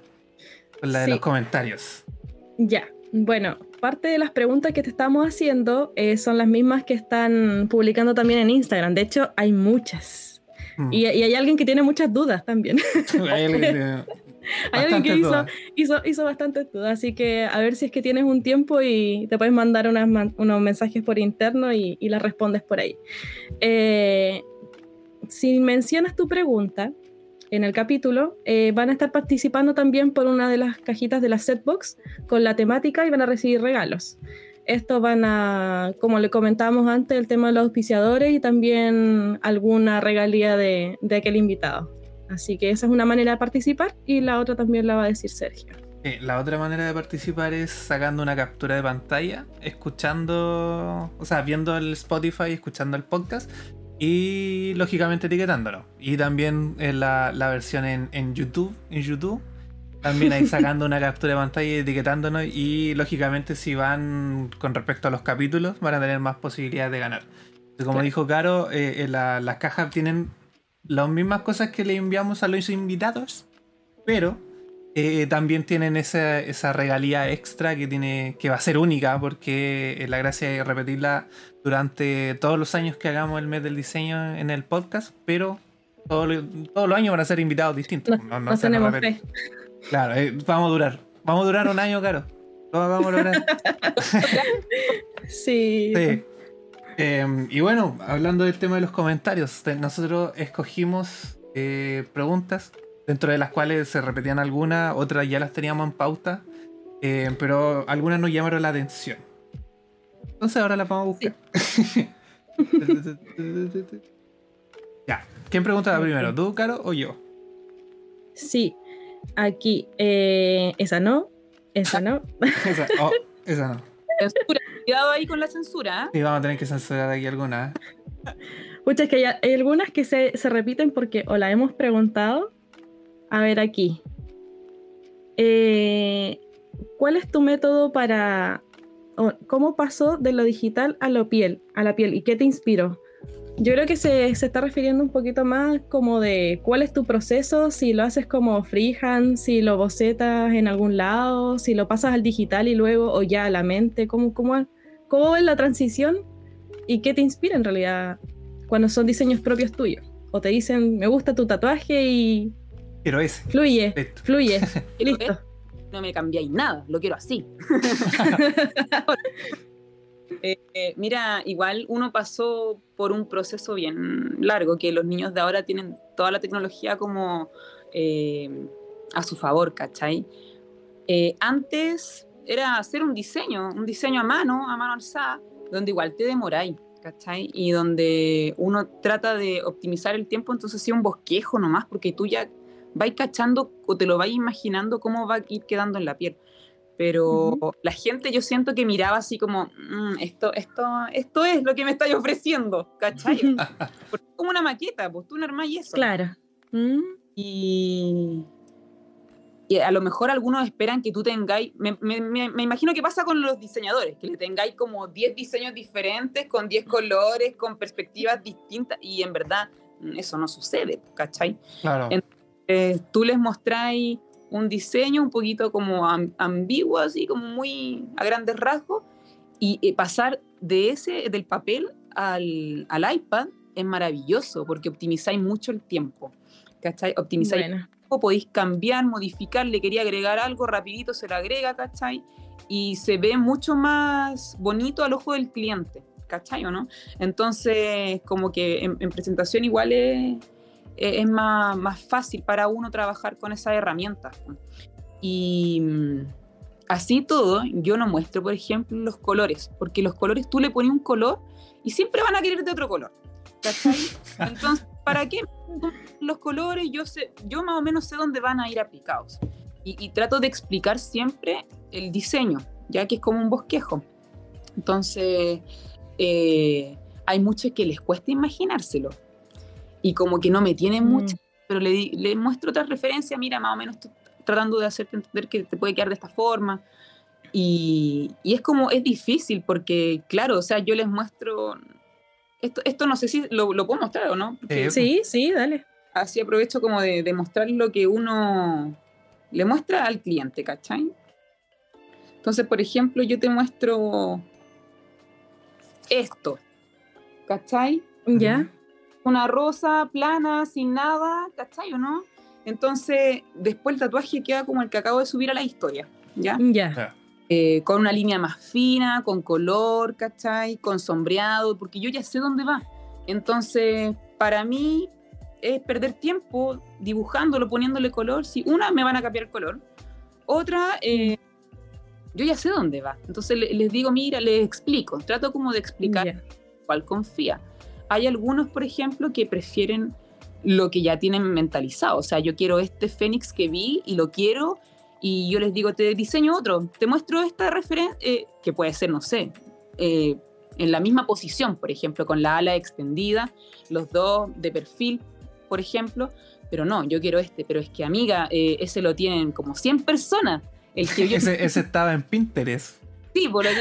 con la de los comentarios. Ya, bueno, parte de las preguntas que te estamos haciendo eh, son las mismas que están publicando también en Instagram. De hecho, hay muchas. Mm. Y, y hay alguien que tiene muchas dudas también. [laughs] [laughs] Hay alguien que- hizo, hizo, hizo bastantes dudas, así que a ver si es que tienes un tiempo y te puedes mandar unas unos mensajes por interno y, y las respondes por ahí. Eh, si mencionas tu pregunta en el capítulo, eh, van a estar participando también por una de las cajitas de la setbox con la temática y van a recibir regalos. Estos van a, como le comentábamos antes, el tema de los auspiciadores y también alguna regalía de, de aquel invitado. Así que esa es una manera de participar y la otra también la va a decir Sergio. Eh, la otra manera de participar es sacando una captura de pantalla, escuchando, o sea, viendo el Spotify, escuchando el podcast y lógicamente etiquetándolo. Y también en la, la versión en, en YouTube, en YouTube, también ahí [laughs] sacando una captura de pantalla y etiquetándonos y lógicamente si van con respecto a los capítulos van a tener más posibilidades de ganar. Como Claro. dijo Caro, eh, eh, la- las cajas tienen las mismas cosas que le enviamos a los invitados, pero eh, también tienen esa, esa regalía extra que tiene que va a ser única porque es la gracia de repetirla durante todos los años que hagamos el mes del diseño en el podcast, pero todo lo- todos los años van a ser invitados distintos. No, no no tenemos fe. Claro, eh, vamos a durar. Vamos a durar un año, Caro. Lo vamos a lograr. [laughs] Sí. Sí. Eh, y bueno, hablando del tema de los comentarios, nosotros escogimos eh, preguntas, dentro de las cuales se repetían algunas, otras ya las teníamos en pauta, eh, pero algunas nos llamaron la atención. Entonces ahora las vamos a buscar. [laughs] ya, ¿quién pregunta primero? ¿Tú, Caro, o yo? Sí. Aquí. eh, esa no. Esa no. [laughs] Esa, oh, esa no. Cuidado ahí con la censura. ¿eh? Sí, vamos a tener que censurar aquí alguna. [laughs] Pucha, es que hay, algunas que se, se, repiten porque o la hemos preguntado. A ver, aquí. Eh, ¿Cuál es tu método para. ¿Cómo pasó de lo digital a lo piel, a la piel? ¿Y qué te inspiró? Yo creo que se, se, está refiriendo un poquito más como de cuál es tu proceso, si lo haces como freehand, si lo bocetas en algún lado, si lo pasas al digital y luego, o ya a la mente, cómo, cómo, cómo es la transición y qué te inspira en realidad cuando son diseños propios tuyos. O te dicen, me gusta tu tatuaje y... Quiero ese. Fluye, fluye. [laughs] y listo. No me cambiáis nada, lo quiero así. [laughs] Eh, eh, mira, igual uno pasó por un proceso bien largo, que los niños de ahora tienen toda la tecnología como eh, a su favor, ¿cachai? antes era hacer un diseño, un diseño a mano, a mano alzada, donde igual te demoráis, ¿cachai? Y donde uno trata de optimizar el tiempo, entonces sí un bosquejo nomás, porque tú ya vais cachando o te lo vais imaginando cómo va a ir quedando en la piel pero la gente yo siento que miraba así como, mm, esto, esto, esto es lo que me estáis ofreciendo, ¿cachai? [laughs] Porque es como una maqueta, pues tú no y eso. Claro. Mm. Y, a lo mejor algunos esperan que tú tengáis, me, me, me, imagino que pasa con los diseñadores, que le tengáis como 10 diseños diferentes, con 10 colores, con perspectivas distintas, y en verdad mm, eso no sucede, ¿cachai? Claro. Entonces, tú les mostráis un diseño un poquito como ambiguo, así como muy a grandes rasgos, y pasar de ese, del papel al, al, iPad es maravilloso porque optimizáis mucho el tiempo. ¿Cachai? Optimizáis podéis cambiar, modificar, le quería agregar algo, rapidito se lo agrega, ¿cachai? Y se ve mucho más bonito al ojo del cliente, ¿cachai o no? Entonces, como que en presentación igual es, es más, más, fácil para uno trabajar con esas herramientas. Y mm, así todo, yo no muestro, por ejemplo, los colores, porque los colores tú le pones un color y siempre van a querer de otro color. ¿Cachai? [laughs] Entonces, ¿para qué los colores? Yo, sé, yo más o menos sé dónde van a ir aplicados. Y, trato de explicar siempre el diseño, ya que es como un bosquejo. Entonces, eh, hay muchos que les cuesta imaginárselo y como que no me tiene mm. mucho, pero le, le muestro otra referencia, mira, más o menos estoy tratando de hacerte entender que te puede quedar de esta forma. Y, y, es como, es difícil porque, claro, o sea, yo les muestro, esto, esto no sé si lo, lo puedo mostrar o no. sí, sí, dale. Así aprovecho como de, de mostrar lo que uno le muestra al cliente, ¿cachai? Entonces, por ejemplo, yo te muestro esto, ¿cachai? Ya una rosa plana, sin nada, ¿cachai o no? Entonces, después el tatuaje queda como el que acabo de subir a la historia, ¿ya? Ya. Eh, con una línea más fina, con color, ¿cachai? Con sombreado, porque yo ya sé dónde va. Entonces, para mí es perder tiempo dibujándolo, poniéndole color. Si una, me van a cambiar el color. Otra, eh, yo ya sé dónde va. Entonces les digo, mira, les explico. Trato como de explicar cuál confía. Hay algunos, por ejemplo, que prefieren lo que ya tienen mentalizado. O sea, yo quiero este Fénix que vi y lo quiero y yo les digo, te diseño otro, te muestro esta referencia, eh, que puede ser, no sé, eh, en la misma posición, por ejemplo, con la ala extendida, los dos de perfil, por ejemplo, pero no, yo quiero este, pero es que amiga, eh, ese lo tienen como 100 personas. El que [laughs] ese, ese, estaba en Pinterest. Sí, por lo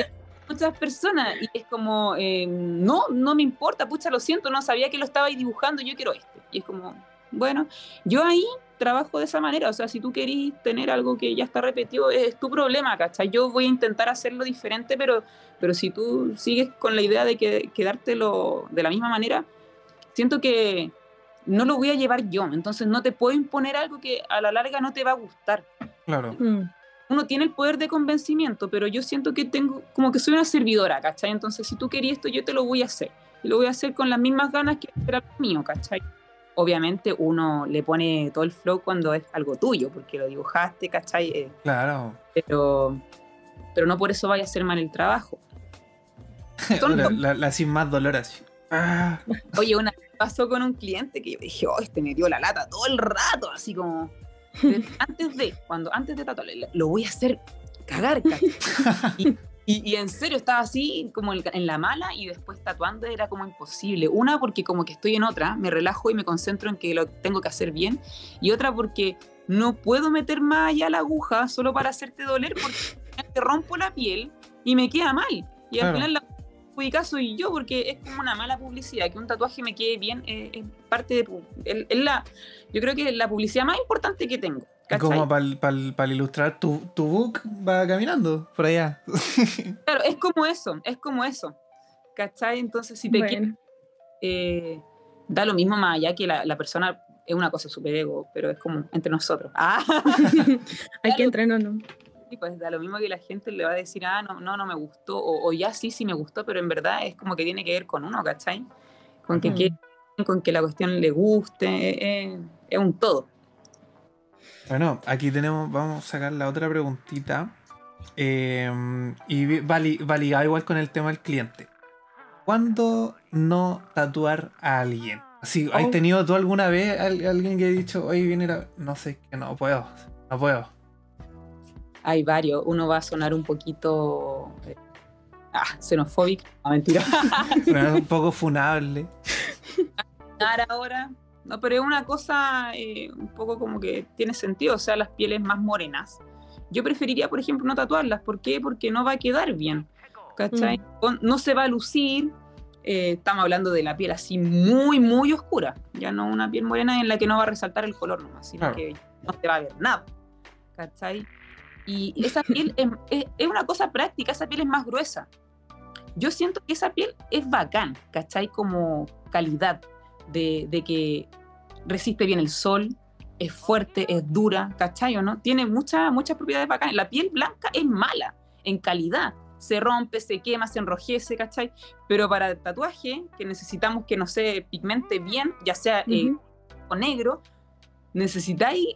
muchas personas y es como, eh, no, no me importa, pucha, lo siento, no sabía que lo estabais dibujando, yo quiero este. Y es como, bueno, yo ahí trabajo de esa manera, o sea, si tú querís tener algo que ya está repetido, es tu problema, ¿cachai? Yo voy a intentar hacerlo diferente, pero, pero si tú sigues con la idea de que, quedártelo de la misma manera, siento que no lo voy a llevar yo, entonces no te puedo imponer algo que a la larga no te va a gustar. Claro. Mm uno tiene el poder de convencimiento, pero yo siento que tengo, como que soy una servidora, ¿cachai? Entonces, si tú querías esto, yo te lo voy a hacer. Y lo voy a hacer con las mismas ganas que era lo mío, ¿cachai? Obviamente uno le pone todo el flow cuando es algo tuyo, porque lo dibujaste, ¿cachai? Eh, claro. Pero, pero no por eso vaya a hacer mal el trabajo. [laughs] la, sin más dolor así. Ah. Oye, una pasó con un cliente que yo dije, oh, este me dio la lata todo el rato, así como [laughs] antes de, cuando antes de tatuarle, lo voy a hacer cagar, [laughs] y Y, en serio, estaba así como en la mala y después tatuando era como imposible. Una porque como que estoy en otra, me relajo y me concentro en que lo tengo que hacer bien. Y otra porque no puedo meter más allá la aguja solo para hacerte doler porque [laughs] te rompo la piel y me queda mal. Y al final la perjudicada soy yo porque es como una mala publicidad. Que un tatuaje me quede bien eh, es parte de... Es la, yo creo que es la publicidad más importante que tengo. Como para ilustrar tu, tu, book va caminando por allá. [laughs] claro, es como eso, es como eso. ¿Cachai? Entonces, si te quieres, eh, da lo mismo más allá que la, la persona es una cosa súper ego, pero es como entre nosotros. Ah. [laughs] Hay que entrenarnos. Sí, pues da lo mismo que la gente le va a decir, ah, no, no, no me gustó, o, ya sí, sí me gustó, pero en verdad es como que tiene que ver con uno, ¿cachai? Con que, con que la cuestión le guste, es un todo. Bueno, aquí tenemos, vamos a sacar la otra preguntita. Em, y va, ligado igual con el tema del cliente. ¿Cuándo no tatuar a alguien? Así, ¿Has oh. tenido tú alguna vez alguien que ha dicho, oye, viene no sé, que no puedo, no puedo? Hay varios. Uno va a sonar un poquito eh, ah, xenofóbico, no mentira. [laughs] un poco funable. ahora, no, pero es una cosa eh, un poco como que tiene sentido, o sea, las pieles más morenas. Yo preferiría, por ejemplo, no tatuarlas. ¿Por qué? Porque no va a quedar bien. ¿Cachai? Mm. No se va a lucir. Eh, estamos hablando de la piel así muy, muy oscura. Ya no una piel morena en la que no va a resaltar el color nomás, sino que no te va a ver nada. ¿Cachai? Y esa [laughs] piel es, es, una cosa práctica, esa piel es más gruesa. Yo siento que esa piel es bacán, ¿cachai? Como calidad de, que resiste bien el sol, es fuerte, es dura, ¿cachai o no? Tiene muchas muchas propiedades bacanas. La piel blanca es mala en calidad. Se rompe, se quema, se enrojece, ¿cachai? Pero para el tatuaje, que necesitamos que no se pigmente bien, ya sea eh, o negro, necesitáis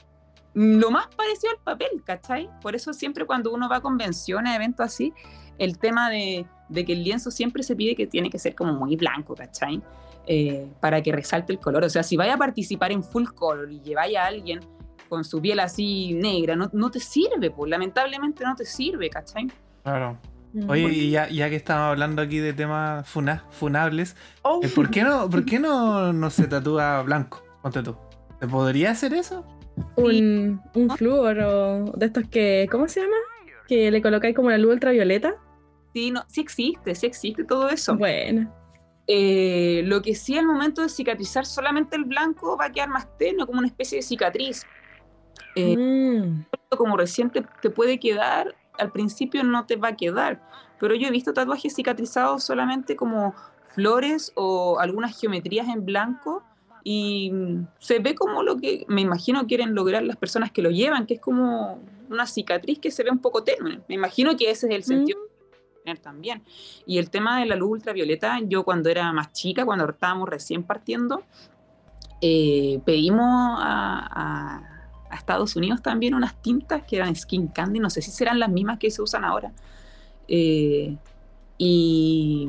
lo más parecido al papel, ¿cachai? Por eso siempre cuando uno va a convenciones, eventos así, el tema de, de que el lienzo siempre se pide que tiene que ser como muy blanco, ¿cachai? Eh, para que resalte el color. O sea, si vaya a participar en full color y lleváis a alguien con su piel así negra, no, no te sirve, pues lamentablemente no te sirve, ¿cachai? Claro. Mm. Oye, y ya, ya, que estamos hablando aquí de temas funables, oh. eh, ¿por qué, no, ¿por qué no, no se tatúa blanco? Ponte tú. ¿Se podría hacer eso? Un, un flúor o de estos que, ¿cómo se llama? Que le colocáis como la luz ultravioleta. Sí, no, sí existe, sí existe todo eso. Bueno. Eh, lo que sí al momento de cicatrizar solamente el blanco va a quedar más tenue, como una especie de cicatriz. Eh, mm. Como reciente te puede quedar, al principio no te va a quedar, pero yo he visto tatuajes cicatrizados solamente como flores o algunas geometrías en blanco y se ve como lo que me imagino quieren lograr las personas que lo llevan, que es como una cicatriz que se ve un poco tenue. Me imagino que ese es el sentido. Mm también. Y el tema de la luz ultravioleta, yo cuando era más chica, cuando estábamos recién partiendo, eh, pedimos a, Estados Unidos también unas tintas que eran skin candy, no sé si serán las mismas que se usan ahora. Eh, y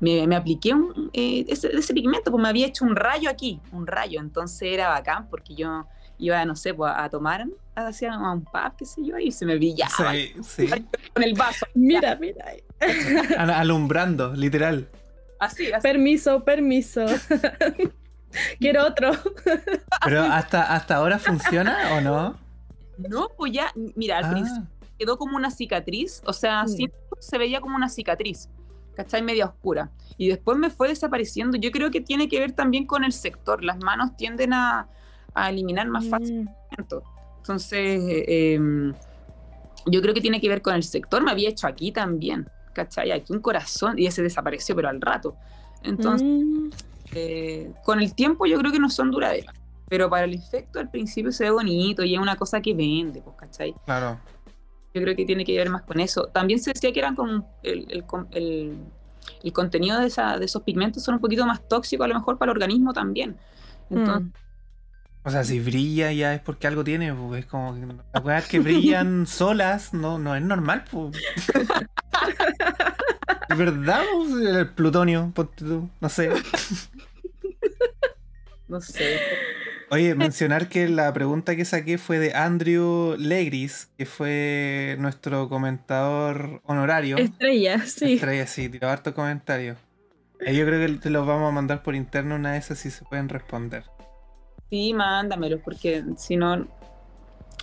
me, apliqué eh, ese, ese, pigmento, pues me había hecho un rayo aquí, un rayo, entonces era bacán porque yo iba, no sé, pues, a tomar hacia un pub, qué sé yo, y se me brillaba sí, sí. [laughs] con el vaso. Mira, mira. [laughs] Alumbrando, literal. Así, así. Permiso, permiso. [laughs] Quiero otro. Pero hasta, hasta ahora funciona o no? No, pues ya, mira, al ah. principio quedó como una cicatriz, o sea, sí. se veía como una cicatriz, ¿cachai? Media oscura. Y después me fue desapareciendo. Yo creo que tiene que ver también con el sector. Las manos tienden a, a eliminar más mm. fácilmente. Entonces, em, yo creo que tiene que ver con el sector. Me había hecho aquí también, ¿cachai? Aquí un corazón y ese desapareció, pero al rato. Entonces, mm. eh, con el tiempo yo creo que no son duraderas. Pero para el efecto al principio se ve bonito y es una cosa que vende, pues, ¿cachai? Claro. Yo creo que tiene que ver más con eso. También se decía que eran con el, el, el, contenido de, esa, de, esos pigmentos son un poquito más tóxicos a lo mejor para el organismo también. Entonces, mm. O sea, si brilla ya es porque algo tiene, pues es como que las cosas que brillan [laughs] solas no, no es normal, pues. ¿Es verdad? Pues, el plutonio, no sé. [laughs] No sé. Oye, mencionar que la pregunta que saqué fue de Andrew Legris, que fue nuestro comentador honorario. Estrella, sí. Estrella, sí, tiró harto comentario. Eh, yo creo que te los vamos a mandar por interno una de esas si se pueden responder. Sí, mándamelos, porque si no.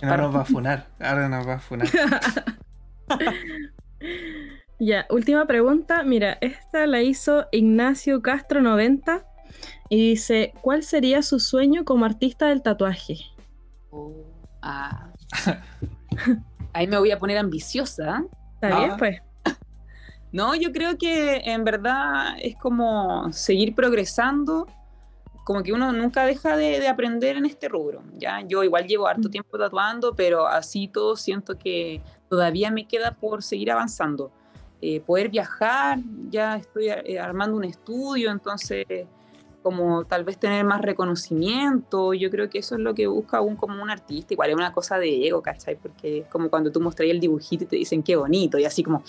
No nos va a funar. Ahora nos va a funar. [laughs] ya, última pregunta. Mira, esta la hizo Ignacio Castro 90 y dice: ¿Cuál sería su sueño como artista del tatuaje? Oh, ah. [laughs] Ahí me voy a poner ambiciosa. Está bien, pues. [laughs] No, yo creo que en verdad es como seguir progresando, como que uno nunca deja de, aprender en este rubro. ¿ya? Yo igual llevo harto mm. tiempo tatuando, pero así todo siento que todavía me queda por seguir avanzando. Eh, poder viajar, ya estoy eh, armando un estudio, entonces como tal vez tener más reconocimiento, yo creo que eso es lo que busca un como un artista, igual es una cosa de ego, ¿cachai? Porque es como cuando tú mostras el dibujito y te dicen qué bonito, y así como...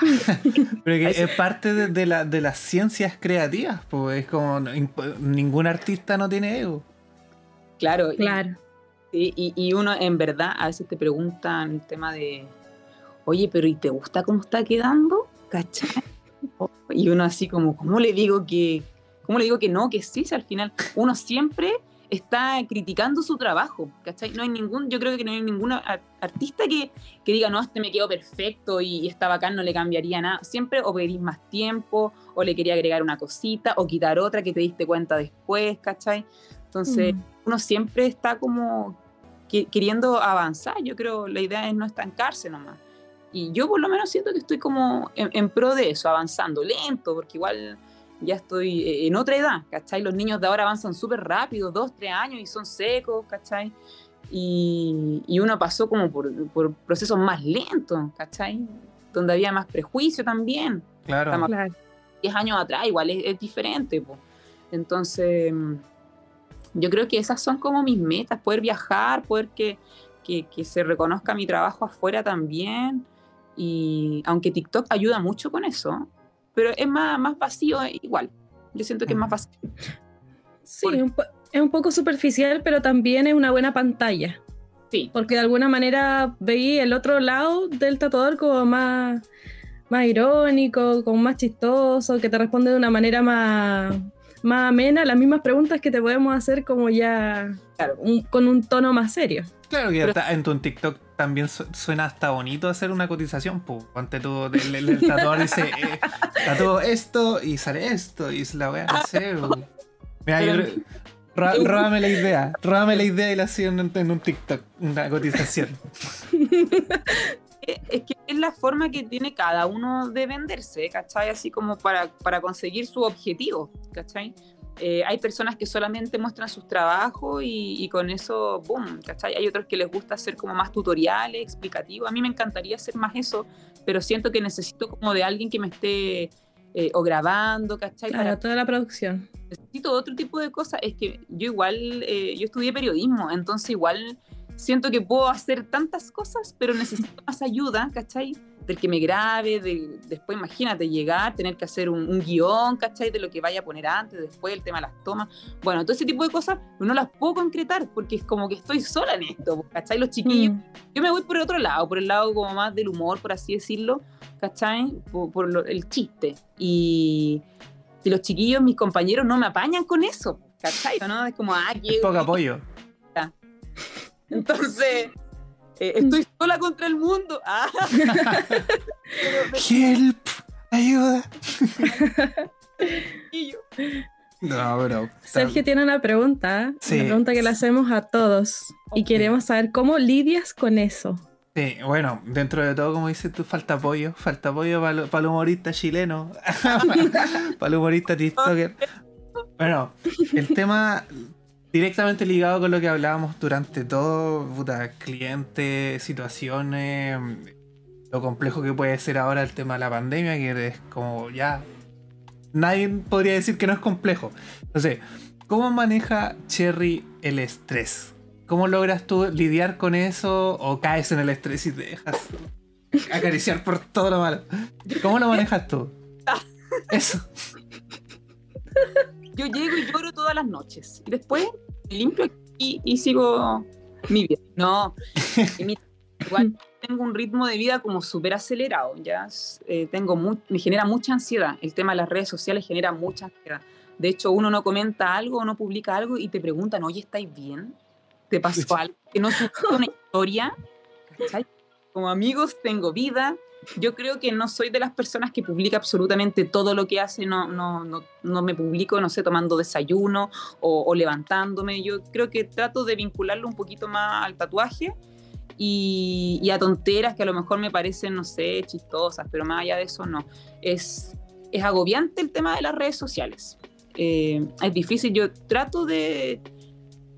[laughs] Pero que es parte de, la, de, las ciencias creativas, pues es como ningún artista no tiene ego. Claro, claro. Y, y, uno en verdad a veces te preguntan el tema de, oye, pero ¿y te gusta cómo está quedando? ¿Cachai? [laughs] Y uno así como, ¿cómo le digo que, ¿Cómo le digo que no, que sí? Si al final uno siempre está criticando su trabajo, ¿cachai? No hay ningún, yo creo que no hay ningún artista que, que, diga, no, este me quedó perfecto y, está bacán, no le cambiaría nada. Siempre o pedís más tiempo, o le quería agregar una cosita, o quitar otra que te diste cuenta después, ¿cachai? Entonces, mm. uno siempre está como queriendo avanzar. Yo creo la idea es no estancarse nomás. Y yo por lo menos siento que estoy como en, en pro de eso, avanzando lento, porque igual ya estoy eh, en otra edad, ¿cachai? Los niños de ahora avanzan súper rápido, dos, tres años y son secos, ¿cachai? Y, y uno pasó como por, por, procesos más lentos, ¿cachai? Donde había más prejuicio también. Claro. claro. Diez años atrás igual es, diferente, pues. Entonces, yo creo que esas son como mis metas, poder viajar, poder que, que, que se reconozca mi trabajo afuera también. Y aunque TikTok ayuda mucho con eso, pero es más, más vacío igual. Yo siento que es más vacío. Sí, es un poco superficial, pero también es una buena pantalla. Sí. Porque de alguna manera veí el otro lado del tatuador como más, más irónico, como más chistoso, que te responde de una manera más, más amena las mismas preguntas que te podemos hacer como ya con un tono más serio. Claro que en tu TikTok también suena hasta bonito hacer una cotización, pues. Ante todo, el, tatuador dice, eh, esto y sale esto, y se la voy a hacer. Mira, yo, róbame la idea, róbame la idea y la hacen en, un TikTok, una cotización. [laughs] es que es la forma que tiene cada uno de venderse, ¿cachai? Así como para, para conseguir su objetivo, ¿cachai? Eh, hay personas que solamente muestran sus trabajos y, con eso, boom, ¿cachai? Hay otros que les gusta hacer como más tutoriales, explicativos. A mí me encantaría hacer más eso, pero siento que necesito como de alguien que me esté eh, o grabando, ¿cachai? Para toda la producción. Necesito otro tipo de cosas. Es que yo igual, eh, yo estudié periodismo, entonces igual siento que puedo hacer tantas cosas, pero necesito más ayuda, ¿cachai? del que me grabe, de, después imagínate llegar, tener que hacer un, guion, ¿cachai? De lo que vaya a poner antes, después el tema de las tomas. Bueno, todo ese tipo de cosas no las puedo concretar porque es como que estoy sola en esto, ¿cachai? Los chiquillos, mm. yo me voy por el otro lado, por el lado como más del humor, por así decirlo, ¿cachai? Por, el chiste. Y, y, los chiquillos, mis compañeros, no me apañan con eso, ¿cachai? ¿no? Es como, ah, qué... Poco apoyo. Entonces, eh, estoy sola contra el mundo. Ah. [laughs] Help, ayuda. No, bro. Sergio tiene una pregunta, una pregunta que le hacemos a todos y queremos saber cómo lidias con eso. Sí, bueno, dentro de todo, como dices tú, falta apoyo, falta apoyo para el humorista chileno, [laughs] para el humorista TikToker. Bueno, el tema directamente ligado con lo que hablábamos durante todo, puta, clientes, situaciones, lo complejo que puede ser ahora el tema de la pandemia, que es como ya. Nadie podría decir que no es complejo. Entonces, ¿cómo maneja Cherry el estrés? ¿Cómo logras tú lidiar con eso o caes en el estrés y te dejas acariciar por todo lo malo? ¿Cómo lo manejas tú? Eso [laughs] yo llego y lloro todas las noches. Y después limpio y, y sigo mi vida. No, [laughs] igual tengo un ritmo de vida como súper acelerado, ya eh, tengo me genera mucha ansiedad. El tema de las redes sociales genera mucha ansiedad. De hecho, uno no comenta algo o no publica algo y te preguntan, oye, ¿estáis bien? ¿Te pasó [laughs] algo? Que no supo una historia. Como amigos tengo vida. Yo creo que no soy de las personas que publica absolutamente todo lo que hace. No, no, no, no me publico, no sé, tomando desayuno o, o levantándome. Yo creo que trato de vincularlo un poquito más al tatuaje y, a tonteras que a lo mejor me parecen, no sé, chistosas, pero más allá de eso no. Es, es agobiante el tema de las redes sociales. Eh, es difícil, yo trato de,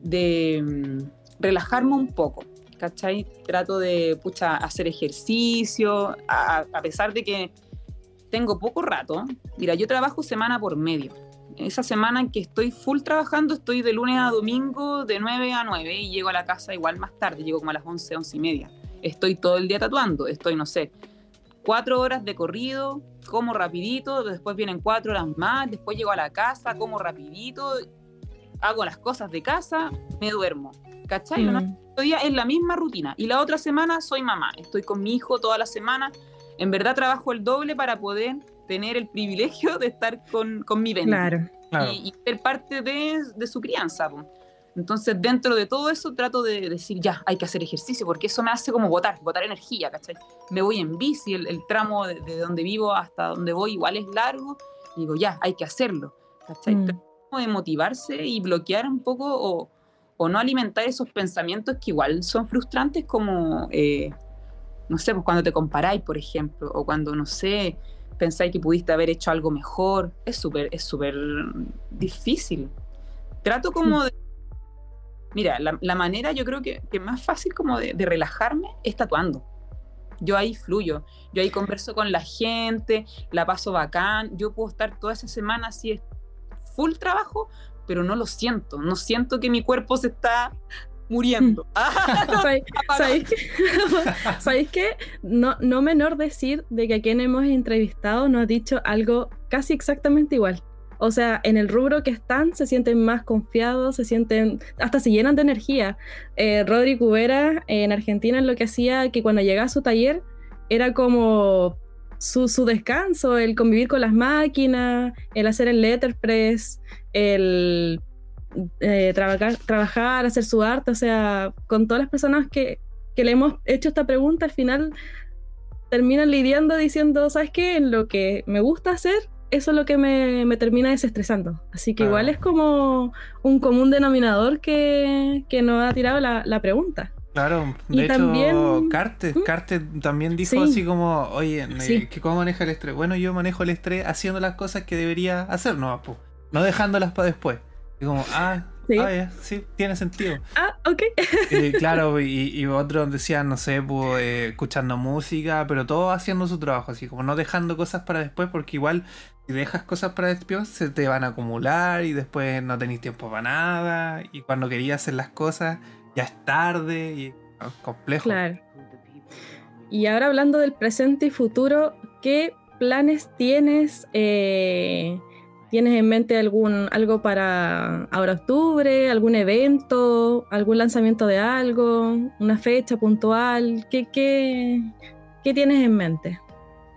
de mm, relajarme un poco, ¿cachai? Trato de, pucha, hacer ejercicio, a, a pesar de que tengo poco rato. Mira, yo trabajo semana por medio esa semana en que estoy full trabajando, estoy de lunes a domingo de 9 a 9 y llego a la casa igual más tarde, llego como a las 11, 11 y media. Estoy todo el día tatuando, estoy, no sé, cuatro horas de corrido, como rapidito, después vienen cuatro horas más, después llego a la casa, como rapidito, hago las cosas de casa, me duermo. ¿Cachai? Mm. día es la misma rutina. Y la otra semana soy mamá, estoy con mi hijo toda la semana. En verdad trabajo el doble para poder tener el privilegio de estar con, con mi bebé claro. y, ser parte de, de su crianza. Entonces, dentro de todo eso, trato de decir, ya, hay que hacer ejercicio, porque eso me hace como botar, botar energía, ¿cachai? Me voy en bici, el, tramo de, donde vivo hasta donde voy igual es largo, y digo, ya, hay que hacerlo, ¿cachai? Mm. de motivarse y bloquear un poco o, o, no alimentar esos pensamientos que igual son frustrantes como, eh, no sé, pues cuando te comparáis, por ejemplo, o cuando, no sé, pensáis que pudiste haber hecho algo mejor. Es súper, es súper difícil. Trato como mm. de... Mira, la, manera yo creo que, que más fácil como de, relajarme es tatuando. Yo ahí fluyo, yo ahí converso con la gente, la paso bacán, yo puedo estar toda esa semana así, es full trabajo, pero no lo siento, no siento que mi cuerpo se está muriendo. [laughs] [laughs] ¿Sabéis [laughs] qué? No, no menor decir de que a quien hemos entrevistado nos ha dicho algo casi exactamente igual. O sea, en el rubro que están se sienten más confiados, se sienten, hasta se llenan de energía. Eh, Rodri Cubera en Argentina lo que hacía que cuando llegaba a su taller era como su, su, descanso, el convivir con las máquinas, el hacer el letterpress, el eh, trabajar, trabajar, hacer su arte, o sea, con todas las personas que, que le hemos hecho esta pregunta, al final terminan lidiando diciendo, ¿sabes qué? En lo que me gusta hacer, eso es lo que me, me termina desestresando. Así que igual es como un común denominador que, que nos ha tirado la, la pregunta. Claro, de hecho, también... Carte, ¿Mm? también dijo así como, oye, ¿cómo maneja el estrés? Bueno, yo manejo el estrés haciendo las cosas que debería hacer, no, no dejándolas para después. Y como, ah, ¿Sí? Ah, sí, tiene sentido. Ah, ok. claro, y, y, otros decían, no sé, pues, eh, escuchando música, pero todo haciendo su trabajo, así como no dejando cosas para después, porque igual si dejas cosas para después se te van a acumular y después no tenéis tiempo para nada, y cuando querías hacer las cosas ya es tarde y es complejo. Claro. Y ahora hablando del presente y futuro, ¿qué planes tienes? Eh, ¿Tienes en mente algún, algo para ahora octubre, algún evento, algún lanzamiento de algo, una fecha puntual? ¿Qué, qué, qué tienes en mente?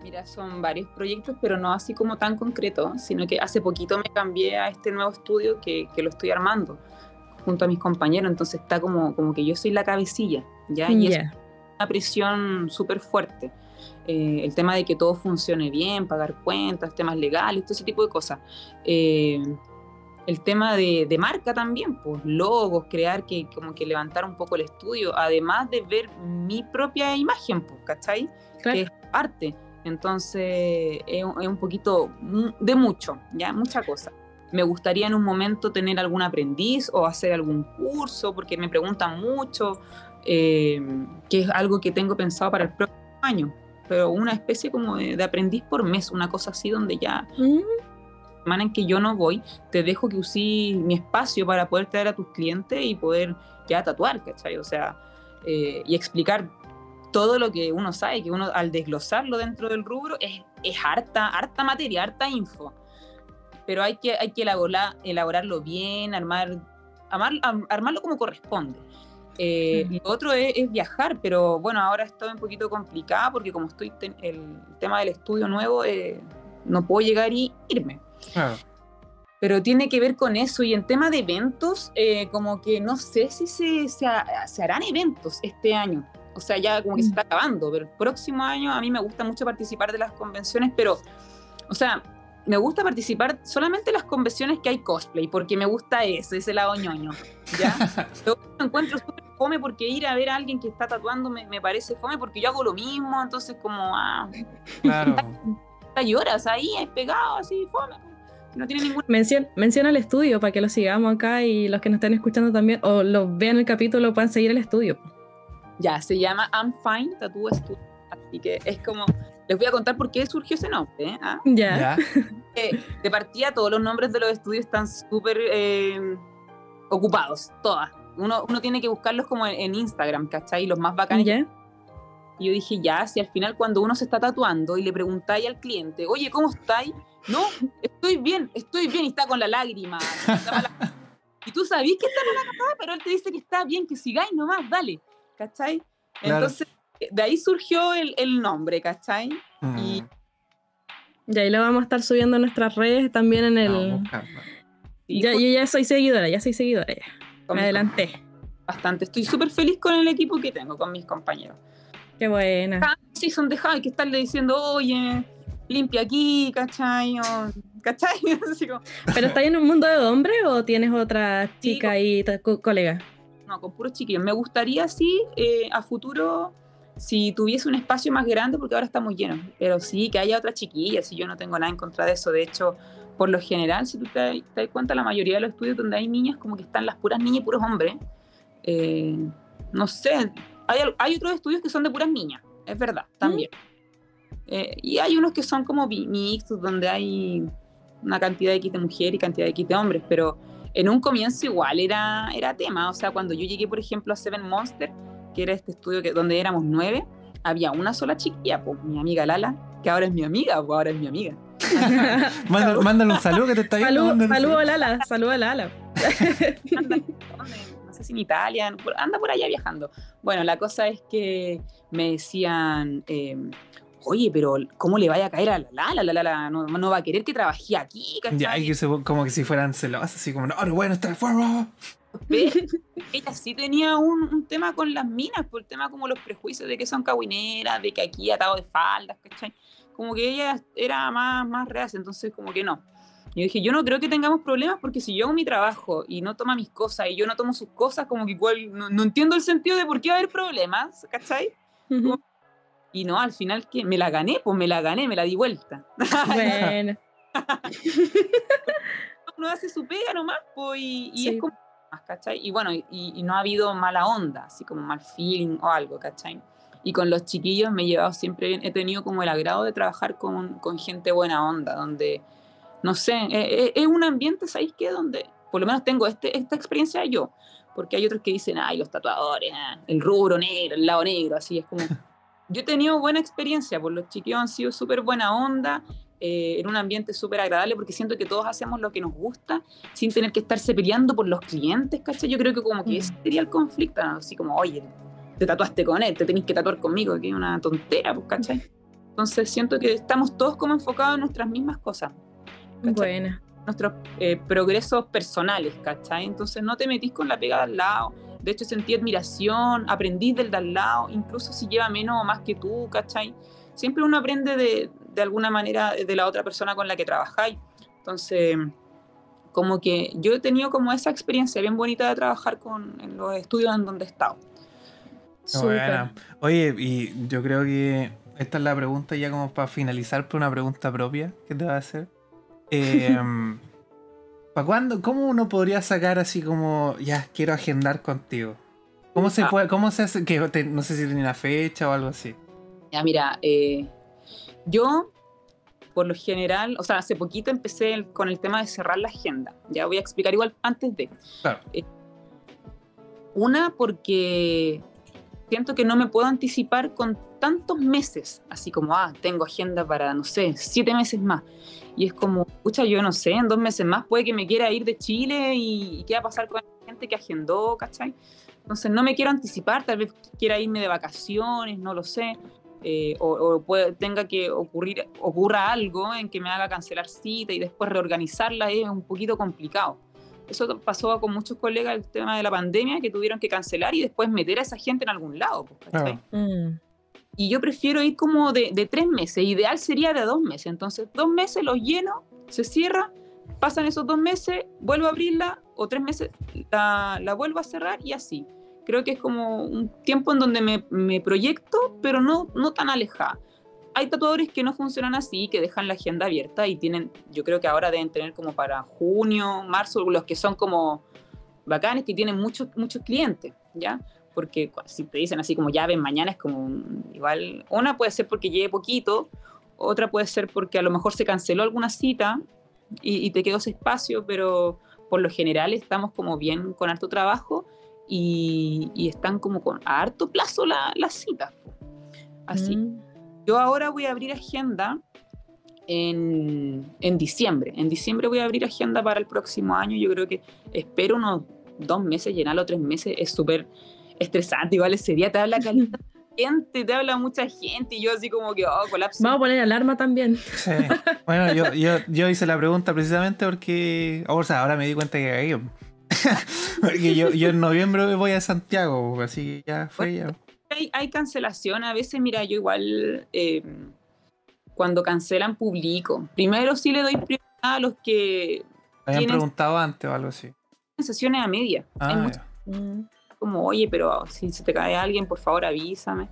Mira, son varios proyectos, pero no así como tan concreto, sino que hace poquito me cambié a este nuevo estudio que, que lo estoy armando junto a mis compañeros, entonces está como, como que yo soy la cabecilla, ¿ya? Y es una presión súper fuerte. Eh, el tema de que todo funcione bien, pagar cuentas, temas legales, todo ese tipo de cosas. Eh, el tema de, marca también, pues logos, crear que como que levantar un poco el estudio, además de ver mi propia imagen, pues, ¿cachai? Que es arte. Entonces es, un poquito de mucho, ya, mucha cosa. Me gustaría en un momento tener algún aprendiz o hacer algún curso, porque me preguntan mucho, eh, que es algo que tengo pensado para el próximo año pero una especie como de, aprendiz por mes, una cosa así donde ya mm. semana en que yo no voy, te dejo que use mi espacio para poder traer a tus clientes y poder ya tatuar, ¿cachai? O sea, eh, y explicar todo lo que uno sabe, que uno al desglosarlo dentro del rubro es, es harta, harta materia, harta info. Pero hay que, hay que elaborar, elaborarlo bien, armar armarlo como corresponde. Eh, Lo otro es, viajar, pero bueno, ahora estoy un poquito complicada porque como estoy en el tema del estudio nuevo, eh, no puedo llegar y irme. Pero tiene que ver con eso. Y en tema de eventos, eh, como que no sé si se, se, se, harán eventos este año. O sea, ya como que se mm. está acabando, pero el próximo año a mí me gusta mucho participar de las convenciones, pero, o sea, me gusta participar solamente en las convenciones que hay cosplay, porque me gusta eso, ese lado ñoño. ¿ya? [laughs] Yo me encuentro súper fome porque ir a ver a alguien que está tatuando me, me, parece fome porque yo hago lo mismo, entonces como, ah, claro. lloras ahí, pegado, así, fome. No tiene ningún... menciona el estudio para que lo sigamos acá y los que nos estén escuchando también o lo vean el capítulo puedan seguir el estudio. Ya, se llama I'm Fine Tattoo Studio. Así que es como les voy a contar por qué surgió ese nombre. ¿eh? ¿Ah? Ya. Eh, de partida, todos los nombres de los estudios están súper eh, ocupados, todas. Uno, uno, tiene que buscarlos como en, Instagram, ¿cachai? Los más bacanes. Y yo dije, ya, si al final cuando uno se está tatuando y le preguntáis al cliente, oye, ¿cómo estáis? No, estoy bien, estoy bien, y está con la lágrima. y [laughs] tú sabís que está con la cara, pero él te dice que está bien, que sigáis nomás, dale, ¿cachai? Entonces, de ahí surgió el, el nombre, ¿cachai? Y, mm. ahí lo vamos a estar subiendo en nuestras redes también en el... ya, yo ya soy seguidora, ya soy seguidora ya. Me adelanté. Bastante. Estoy súper feliz con el equipo que tengo, con mis compañeros. Qué buena. Ah, sí, son dejados, hay que estarle diciendo, oye, limpia aquí, ¿cachai? ¿Cachai? [laughs] ¿Pero estás en un mundo de hombres o tienes otra chica y colega? No, con puros chiquillos. Me gustaría, sí, eh, a futuro si tuviese un espacio más grande, porque ahora estamos llenos, pero sí que haya otra chiquilla, si yo no tengo nada en contra de eso. De hecho, por lo general, si tú te, das cuenta, la mayoría de los estudios donde hay niñas, como que están las puras niñas y puros hombres. Eh, no sé, hay, hay, otros estudios que son de puras niñas, es verdad, también. Eh, y hay unos que son como mixtos, donde hay una cantidad de kits de mujeres y cantidad de kits de hombres, pero en un comienzo igual era, era tema. O sea, cuando yo llegué, por ejemplo, a Seven Monster, que era este estudio que, donde éramos nueve, había una sola chiquilla, pues mi amiga Lala, que ahora es mi amiga, pues ahora es mi amiga. [laughs] mándale, un saludo que te está viendo. Saludo, a Lala, saludo a Lala. [laughs] no sé si en Italia, anda por allá viajando. Bueno, la cosa es que me decían, em, oye, pero ¿cómo le vaya a caer a la Lala? La Lala no, no va a querer que trabajé aquí, Ya, como que si fueran celosas, así como, no, bueno, está [laughs] ella sí tenía un, tema con las minas, por el tema como los prejuicios de que son caguineras, de que aquí atado de faldas, ¿cachai? Como que ella era más, más real, entonces como que no. Yo dije, yo no creo que tengamos problemas porque si yo hago mi trabajo y no toma mis cosas y yo no tomo sus cosas, como que igual no, entiendo el sentido de por qué va a haber problemas, ¿cachai? Y no, al final que me la gané, pues me la gané, me la di vuelta. [laughs] Bueno. Uno hace su pega nomás, pues, y, es como ¿cachai? Y bueno, y, no ha habido mala onda, así como mal feeling o algo, ¿cachai? Y con los chiquillos me he llevado siempre, he tenido como el agrado de trabajar con, con gente buena onda, donde, no sé, e, e, es, un ambiente, ¿sabéis qué? Donde por lo menos tengo este, esta experiencia yo, porque hay otros que dicen, ay, los tatuadores, ah, el rubro negro, el lado negro, así es como... [laughs] Yo he tenido buena experiencia, por los chiquillos han sido súper buena onda, eh, en un ambiente súper agradable porque siento que todos hacemos lo que nos gusta sin tener que estarse peleando por los clientes, ¿cachai? Yo creo que como que ese sería el conflicto, así como, oye, te tatuaste con él, te tenés que tatuar conmigo, que es una tontera, pues, ¿cachai? Entonces siento que estamos todos como enfocados en nuestras mismas cosas. Buena. Nuestros eh, progresos personales, ¿cachai? Entonces no te metís con la pegada al lado. De hecho, sentí admiración, aprendí del de al lado, incluso si lleva menos o más que tú, ¿cachai? Siempre uno aprende de, de alguna manera de la otra persona con la que trabajáis. Entonces, como que yo he tenido como esa experiencia bien bonita de trabajar con, en los estudios en donde he estado. Bueno. Oye, y yo creo que esta es la pregunta ya como para finalizar, por una pregunta propia que te va a hacer. [laughs] Em, ¿Para cuándo? ¿Cómo uno podría sacar así como, ya, quiero agendar contigo? ¿Cómo se ah. puede, cómo se hace? Que no sé si tiene una fecha o algo así. Ya, mira, eh, yo, por lo general, o sea, hace poquito empecé con el tema de cerrar la agenda. Ya voy a explicar igual antes de. Eh, una, porque siento que no me puedo anticipar con tantos meses, así como, ah, tengo agenda para, no sé, siete meses más. Y es como, escucha, yo no sé, en dos meses más puede que me quiera ir de Chile y, qué va a pasar con la gente gente que agendó, ¿cachai? Entonces no me quiero anticipar, tal vez quiera irme de vacaciones, no lo sé. Eh, o, tenga que ocurrir, ocurra algo en que me haga cancelar cita y después reorganizarla es un poquito complicado. Eso pasó con muchos colegas el tema de la pandemia que tuvieron que cancelar y después meter a esa gente en algún lado. Pues, mm. Y yo prefiero ir como de, de, tres meses, ideal sería de dos meses. Entonces, dos meses los lleno, se cierra, pasan esos dos meses, vuelvo a abrirla, o tres meses la, la vuelvo a cerrar y así creo que es como un tiempo en donde me, me proyecto, pero no, no tan alejada. Hay tatuadores que no funcionan así, que dejan la agenda abierta y tienen, yo creo que ahora deben tener como para junio, marzo, los que son como bacanes, que tienen muchos, muchos clientes, ¿ya? Porque si te dicen así como ya ven, mañana es como igual, una puede ser porque lleve poquito, otra puede ser porque a lo mejor se canceló alguna cita y, y te quedó ese espacio, pero por lo general estamos como bien con harto trabajo y, están como con a harto plazo las la citas. Así. Mm. Yo ahora voy a abrir agenda en, en, diciembre. En diciembre voy a abrir agenda para el próximo año. Yo creo que espero unos dos meses, llenarlo tres meses. Es súper estresante. Igual ese día te habla [laughs] calidad gente, te habla mucha gente y yo así como que, oh, colapso. Vamos a poner alarma también. Sí. Bueno, yo, yo, yo hice la pregunta precisamente porque, o sea, ahora me di cuenta que [laughs] Porque yo, yo, en noviembre voy a Santiago, así ya fue ya. Hay, cancelación, a veces, mira, yo igual eh, cuando cancelan publico. Primero sí le doy prioridad a los que... Me habían preguntado antes o algo así. Sesiones a media. Ah, como, oye, pero si se te cae alguien, por favor avísame.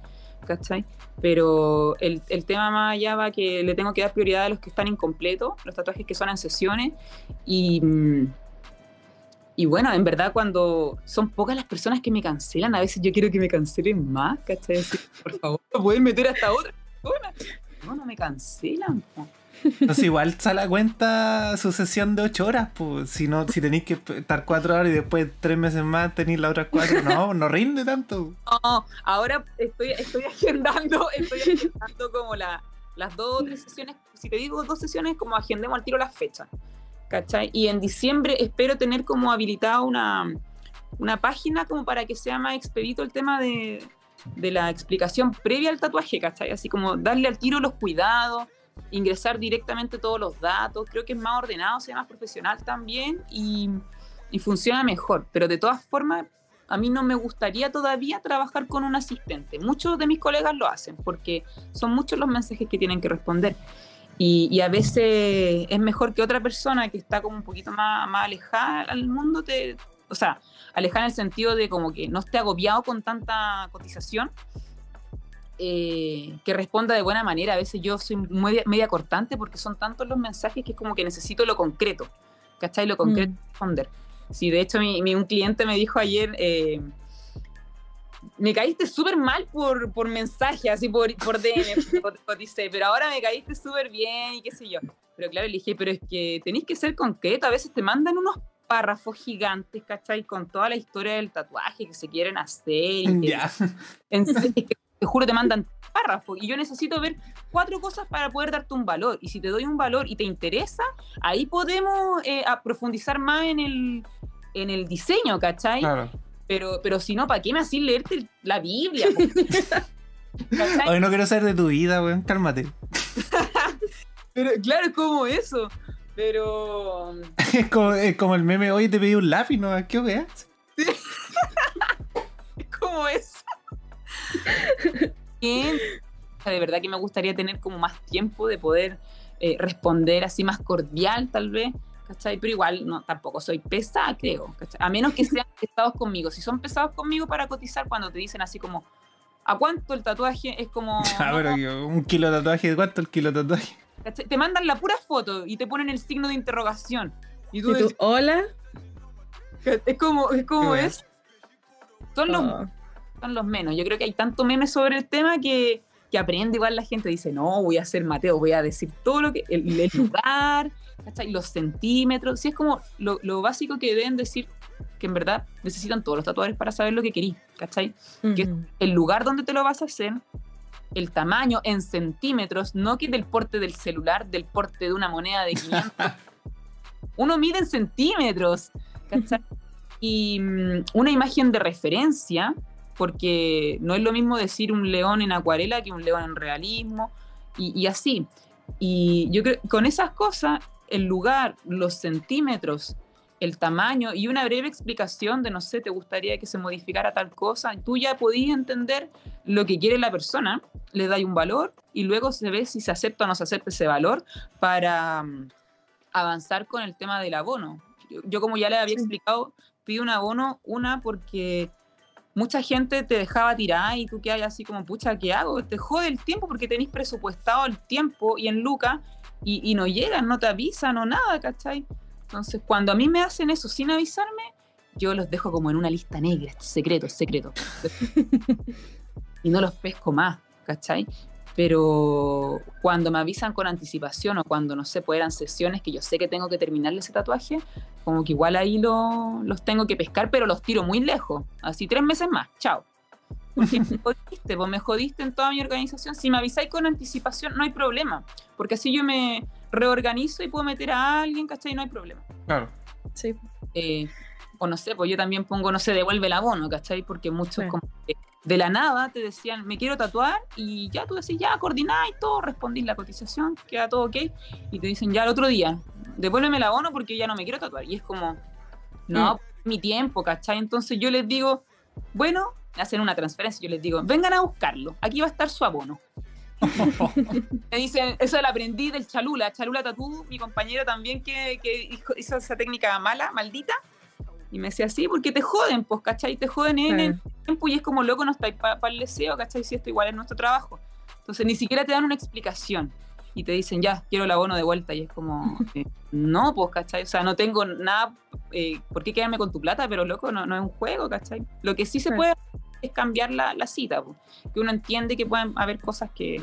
¿cachai? Pero el, el, tema más allá va que le tengo que dar prioridad a los que están incompletos, los tatuajes que son en sesiones, y, mm, y bueno, en verdad cuando son pocas las personas que me cancelan, a veces yo quiero que me cancelen más, ¿cachai? por favor, pueden meter hasta otra persona. No, no me cancelan. Entonces igual sale a cuenta su sesión de ocho horas, pues si no, si tenéis que estar cuatro horas y después tres meses más tenéis las otras cuatro, no, no rinde tanto. No, ahora estoy, estoy agendando, estoy agendando como la, las dos o tres sesiones, si te digo dos sesiones, como agendemos al tiro las fechas. ¿Cachai? Y en diciembre espero tener como habilitada una, una página como para que sea más expedito el tema de, de la explicación previa al tatuaje, ¿cachai? Así como darle al tiro los cuidados, ingresar directamente todos los datos, creo que es más ordenado, sea más profesional también y, y funciona mejor, pero de todas formas a mí no me gustaría todavía trabajar con un asistente. Muchos de mis colegas lo hacen porque son muchos los mensajes que tienen que responder. Y, a veces es mejor que otra persona que está como un poquito más, más alejada al mundo, te, o sea, alejada en el sentido de como que no esté agobiado con tanta cotización, eh, que responda de buena manera. A veces yo soy media, media, cortante porque son tantos los mensajes que es como que necesito lo concreto, ¿cachai? Lo concreto mm. responder. Sí, de hecho, mi, un cliente me dijo ayer, eh, me caíste súper mal por, por mensaje, así por, por DM, [laughs] coticé, pero ahora me caíste súper bien y qué sé yo. Pero claro, le dije, pero es que tenéis que ser concreto, a veces te mandan unos párrafos gigantes, ¿cachai? Con toda la historia del tatuaje que se quieren hacer. Y en te juro, te mandan párrafos. Y yo necesito ver cuatro cosas para poder darte un valor. Y si te doy un valor y te interesa, ahí podemos eh, profundizar más en el, en el diseño, ¿cachai? Claro. Pero, pero si no, ¿para qué me así leerte la Biblia? [laughs] Hoy no quiero saber de tu vida, weón, cálmate. pero claro, es como eso. Pero. [laughs] es, como, es como el meme, hoy te pedí un lápiz, ¿no? ¿Qué veas? [laughs] es como eso. de verdad que me gustaría tener como más tiempo de poder eh, responder así más cordial, tal vez. ¿Cachai? Pero igual no, tampoco soy pesada, creo, A menos que sean [laughs] pesados conmigo. Si son pesados conmigo para cotizar, cuando te dicen así como, ¿a cuánto el tatuaje? Es como... [laughs] Ah, pero un kilo de tatuaje, ¿cuánto el kilo de tatuaje? Te mandan la pura foto y te ponen el signo de interrogación. Y tú, hola. Es como, es como es. Son los, oh. son los menos. Yo creo que hay tanto memes sobre el tema que, que aprende igual la gente. Dice, no, voy a hacer Mateo, voy a decir todo lo que. el, el [laughs] lugar, ¿cachai? Los centímetros, sí es como lo, básico que deben decir que en verdad necesitan todos los tatuadores para saber lo que querís, ¿cachai? Que el lugar donde te lo vas a hacer, el tamaño en centímetros, no que del porte del celular, del porte de una moneda de 500. [laughs] Uno mide en centímetros, ¿cachai? [laughs] y mm, una imagen de referencia, porque no es lo mismo decir un león en acuarela que un león en realismo, y, y así. Y yo creo que con esas cosas, el lugar, los centímetros, el tamaño y una breve explicación de, no sé, te gustaría que se modificara tal cosa, tú ya podías entender lo que quiere la persona, le da un valor y luego se ve si se acepta o no se acepta ese valor para um, avanzar con el tema del abono. Yo, yo como ya le había explicado, pido un abono, una porque mucha gente te dejaba tirar y tú quedas así como, pucha, ¿qué hago? Te jode el tiempo porque tenéis presupuestado el tiempo y en Luca y, y no llegan, no te avisan o nada, ¿cachai? Entonces, cuando a mí me hacen eso sin avisarme, yo los dejo como en una lista negra, secreto, secreto. [laughs] y no los pesco más, ¿cachai? Pero cuando me avisan con anticipación o cuando, no sé, pues eran sesiones que yo sé que tengo que terminarle ese tatuaje, como que igual ahí lo, los tengo que pescar, pero los tiro muy lejos. Así tres meses más, chao. Porque me [laughs] jodiste, pues me jodiste en toda mi organización. Si me avisáis con anticipación, no hay problema. Porque así yo me reorganizo y puedo meter a alguien, ¿cachai? No hay problema. Claro. Sí. Eh, o no sé, pues yo también pongo, no sé, devuelve el abono, ¿cachai? Porque muchos Sí. como que de la nada te decían, me quiero tatuar, y ya tú decís, ya, coordináis todo, respondís la cotización, queda todo ok, y te dicen, ya el otro día, devuélveme el abono porque ya no me quiero tatuar. Y es como, no, mi tiempo, ¿cachai? Entonces yo les digo, bueno, hacen una transferencia, yo les digo, vengan a buscarlo, aquí va a estar su abono. [laughs] Me dicen, eso lo aprendí del Chalula, Chalula Tatú, mi compañero también que, que hizo esa técnica mala, maldita, y me decía, sí, porque te joden, pues, ¿cachai? Te joden en el tiempo y es como loco, no estáis para el deseo, ¿cachai? Si esto igual es nuestro trabajo. Entonces ni siquiera te dan una explicación y te dicen, ya, quiero el abono de vuelta y es como, [laughs] eh, no, pues, ¿cachai? O sea, no tengo nada, eh, ¿por qué quedarme con tu plata? Pero loco, no, no es un juego, ¿cachai? Lo que sí se Claro. puede hacer es cambiar la, la cita, pues, que uno entiende que pueden haber cosas que,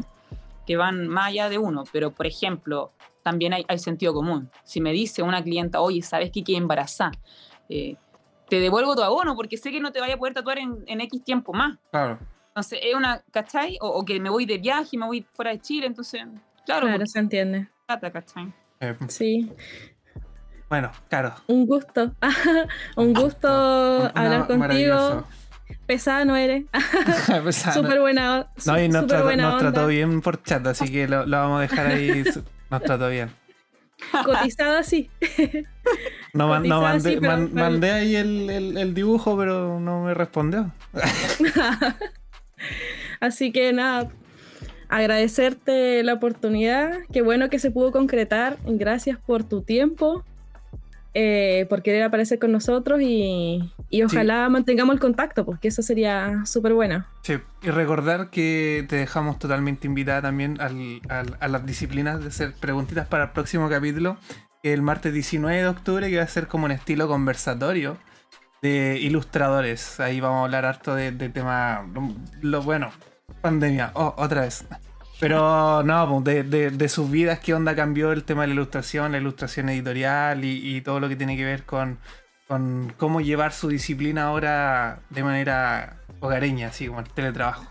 que van más allá de uno, pero por ejemplo, también hay, hay sentido común. Si me dice una clienta, oye, ¿sabes que quedé embarazada? Eh, te devuelvo tu abono porque sé que no te vaya a poder tatuar en, en X tiempo más. Claro. Entonces, es una, ¿cachai? O, o que me voy de viaje y me voy fuera de Chile, entonces, claro, Claro, porque se entiende. plata, ¿cachai? Eh, Sí, bueno, claro. un gusto. [laughs] un gusto Una- hablar contigo. Pesada no eres. Pues, ah, Súper buena, No, y nos, trató, buena nos onda. trató bien por chat, así que lo, lo vamos a dejar ahí. [laughs] Nos trató bien. Cotizada sí. [laughs] No, man- no Cotizada, mandé, sí, pero- man- pero- mandé ahí el, el- el dibujo, pero no me respondió. [laughs] Así que nada, agradecerte la oportunidad. Qué bueno que se pudo concretar. Gracias por tu tiempo, eh, por querer aparecer con nosotros y, y ojalá mantengamos el contacto, porque eso sería súper bueno. Sí, y recordar que te dejamos totalmente invitada también al- al- a las disciplinas de hacer preguntitas para el próximo capítulo, que el martes 19 de octubre, que va a ser como un estilo conversatorio de ilustradores. Ahí vamos a hablar harto de, de tema, lo, bueno, pandemia, oh, otra vez. Pero no, pues, de, de- de sus vidas, qué onda cambió el tema de la ilustración, la ilustración editorial y, y todo lo que tiene que ver con, con cómo llevar su disciplina ahora de manera hogareña, así como el teletrabajo.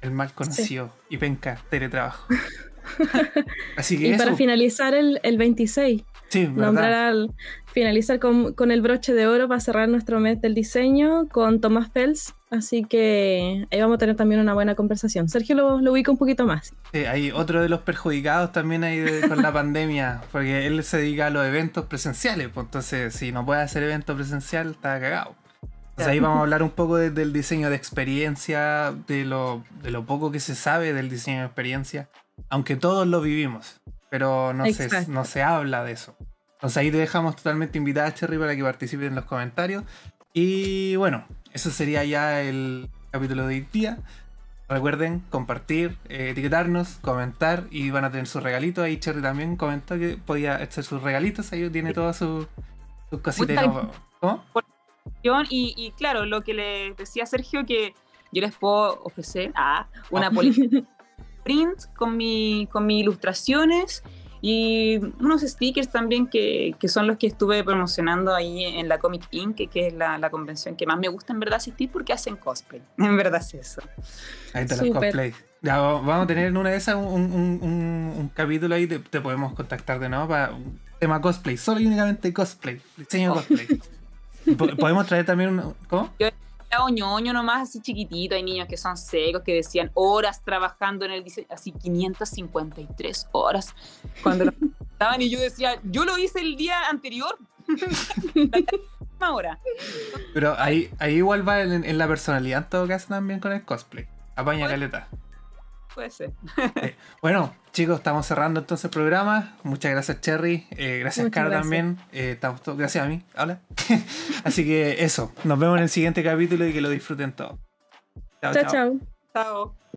El mal conocido y penca teletrabajo. [laughs] Así que Y eso, para finalizar el, el 26, sí, nombrar al finalizar con, con el broche de oro para cerrar nuestro mes del diseño con Tomás Fels. Así que ahí vamos a tener también una buena conversación. Sergio lo, lo ubica un poquito más. Sí, hay otro de los perjudicados también ahí de- con la [laughs] pandemia, porque él se dedica a los eventos presenciales, pues entonces si no puede hacer evento presencial, está cagado. Entonces ahí vamos a hablar un [laughs] poco de- del diseño de experiencia, de lo, de lo poco que se sabe del diseño de experiencia, aunque todos lo vivimos, pero no se, no se habla de eso. Entonces ahí te dejamos totalmente invitada, Cherry, para que participes en los comentarios. Y bueno, eso sería ya el capítulo de hoy día. Recuerden compartir, eh, etiquetarnos, comentar y van a tener sus regalitos. Ahí Cherry también comentó que podía hacer sus regalitos. Ahí tiene todas sus, sus cositas. ¿Cómo? Y, y claro, lo que le decía a Sergio, que yo les puedo ofrecer ah, una política [laughs] print con, mi, con mis ilustraciones y unos stickers también que, que son los que estuve promocionando ahí en la Comic Inc., que, que es la, la convención que más me gusta en verdad asistir porque hacen cosplay. [laughs] En verdad es eso. Ahí está los Súper. cosplay. Ya, va- vamos a tener en una de esas un, un- un- capítulo ahí, te, te podemos contactar de nuevo para un tema cosplay, solo y únicamente cosplay, diseño de cosplay. [laughs] Podemos traer también un. ¿Cómo? Yo hago ñoño nomás, así chiquitito. Hay niños que son secos, que decían horas trabajando en el diseño, así 553 horas. Cuando lo [laughs] estaban y yo decía, yo lo hice el día anterior. [laughs] hora. Pero ahí, ahí igual va en, la personalidad en todo caso también con el cosplay. Apaña caleta. Puede ser. Eh, bueno, chicos, estamos cerrando entonces el programa. Muchas gracias, Cherry. Eh, gracias, Cara, también. Eh, gracias a mí. Hola. [laughs] Así que eso. Nos vemos en el siguiente capítulo y que lo disfruten todos. chao. Chao. chao.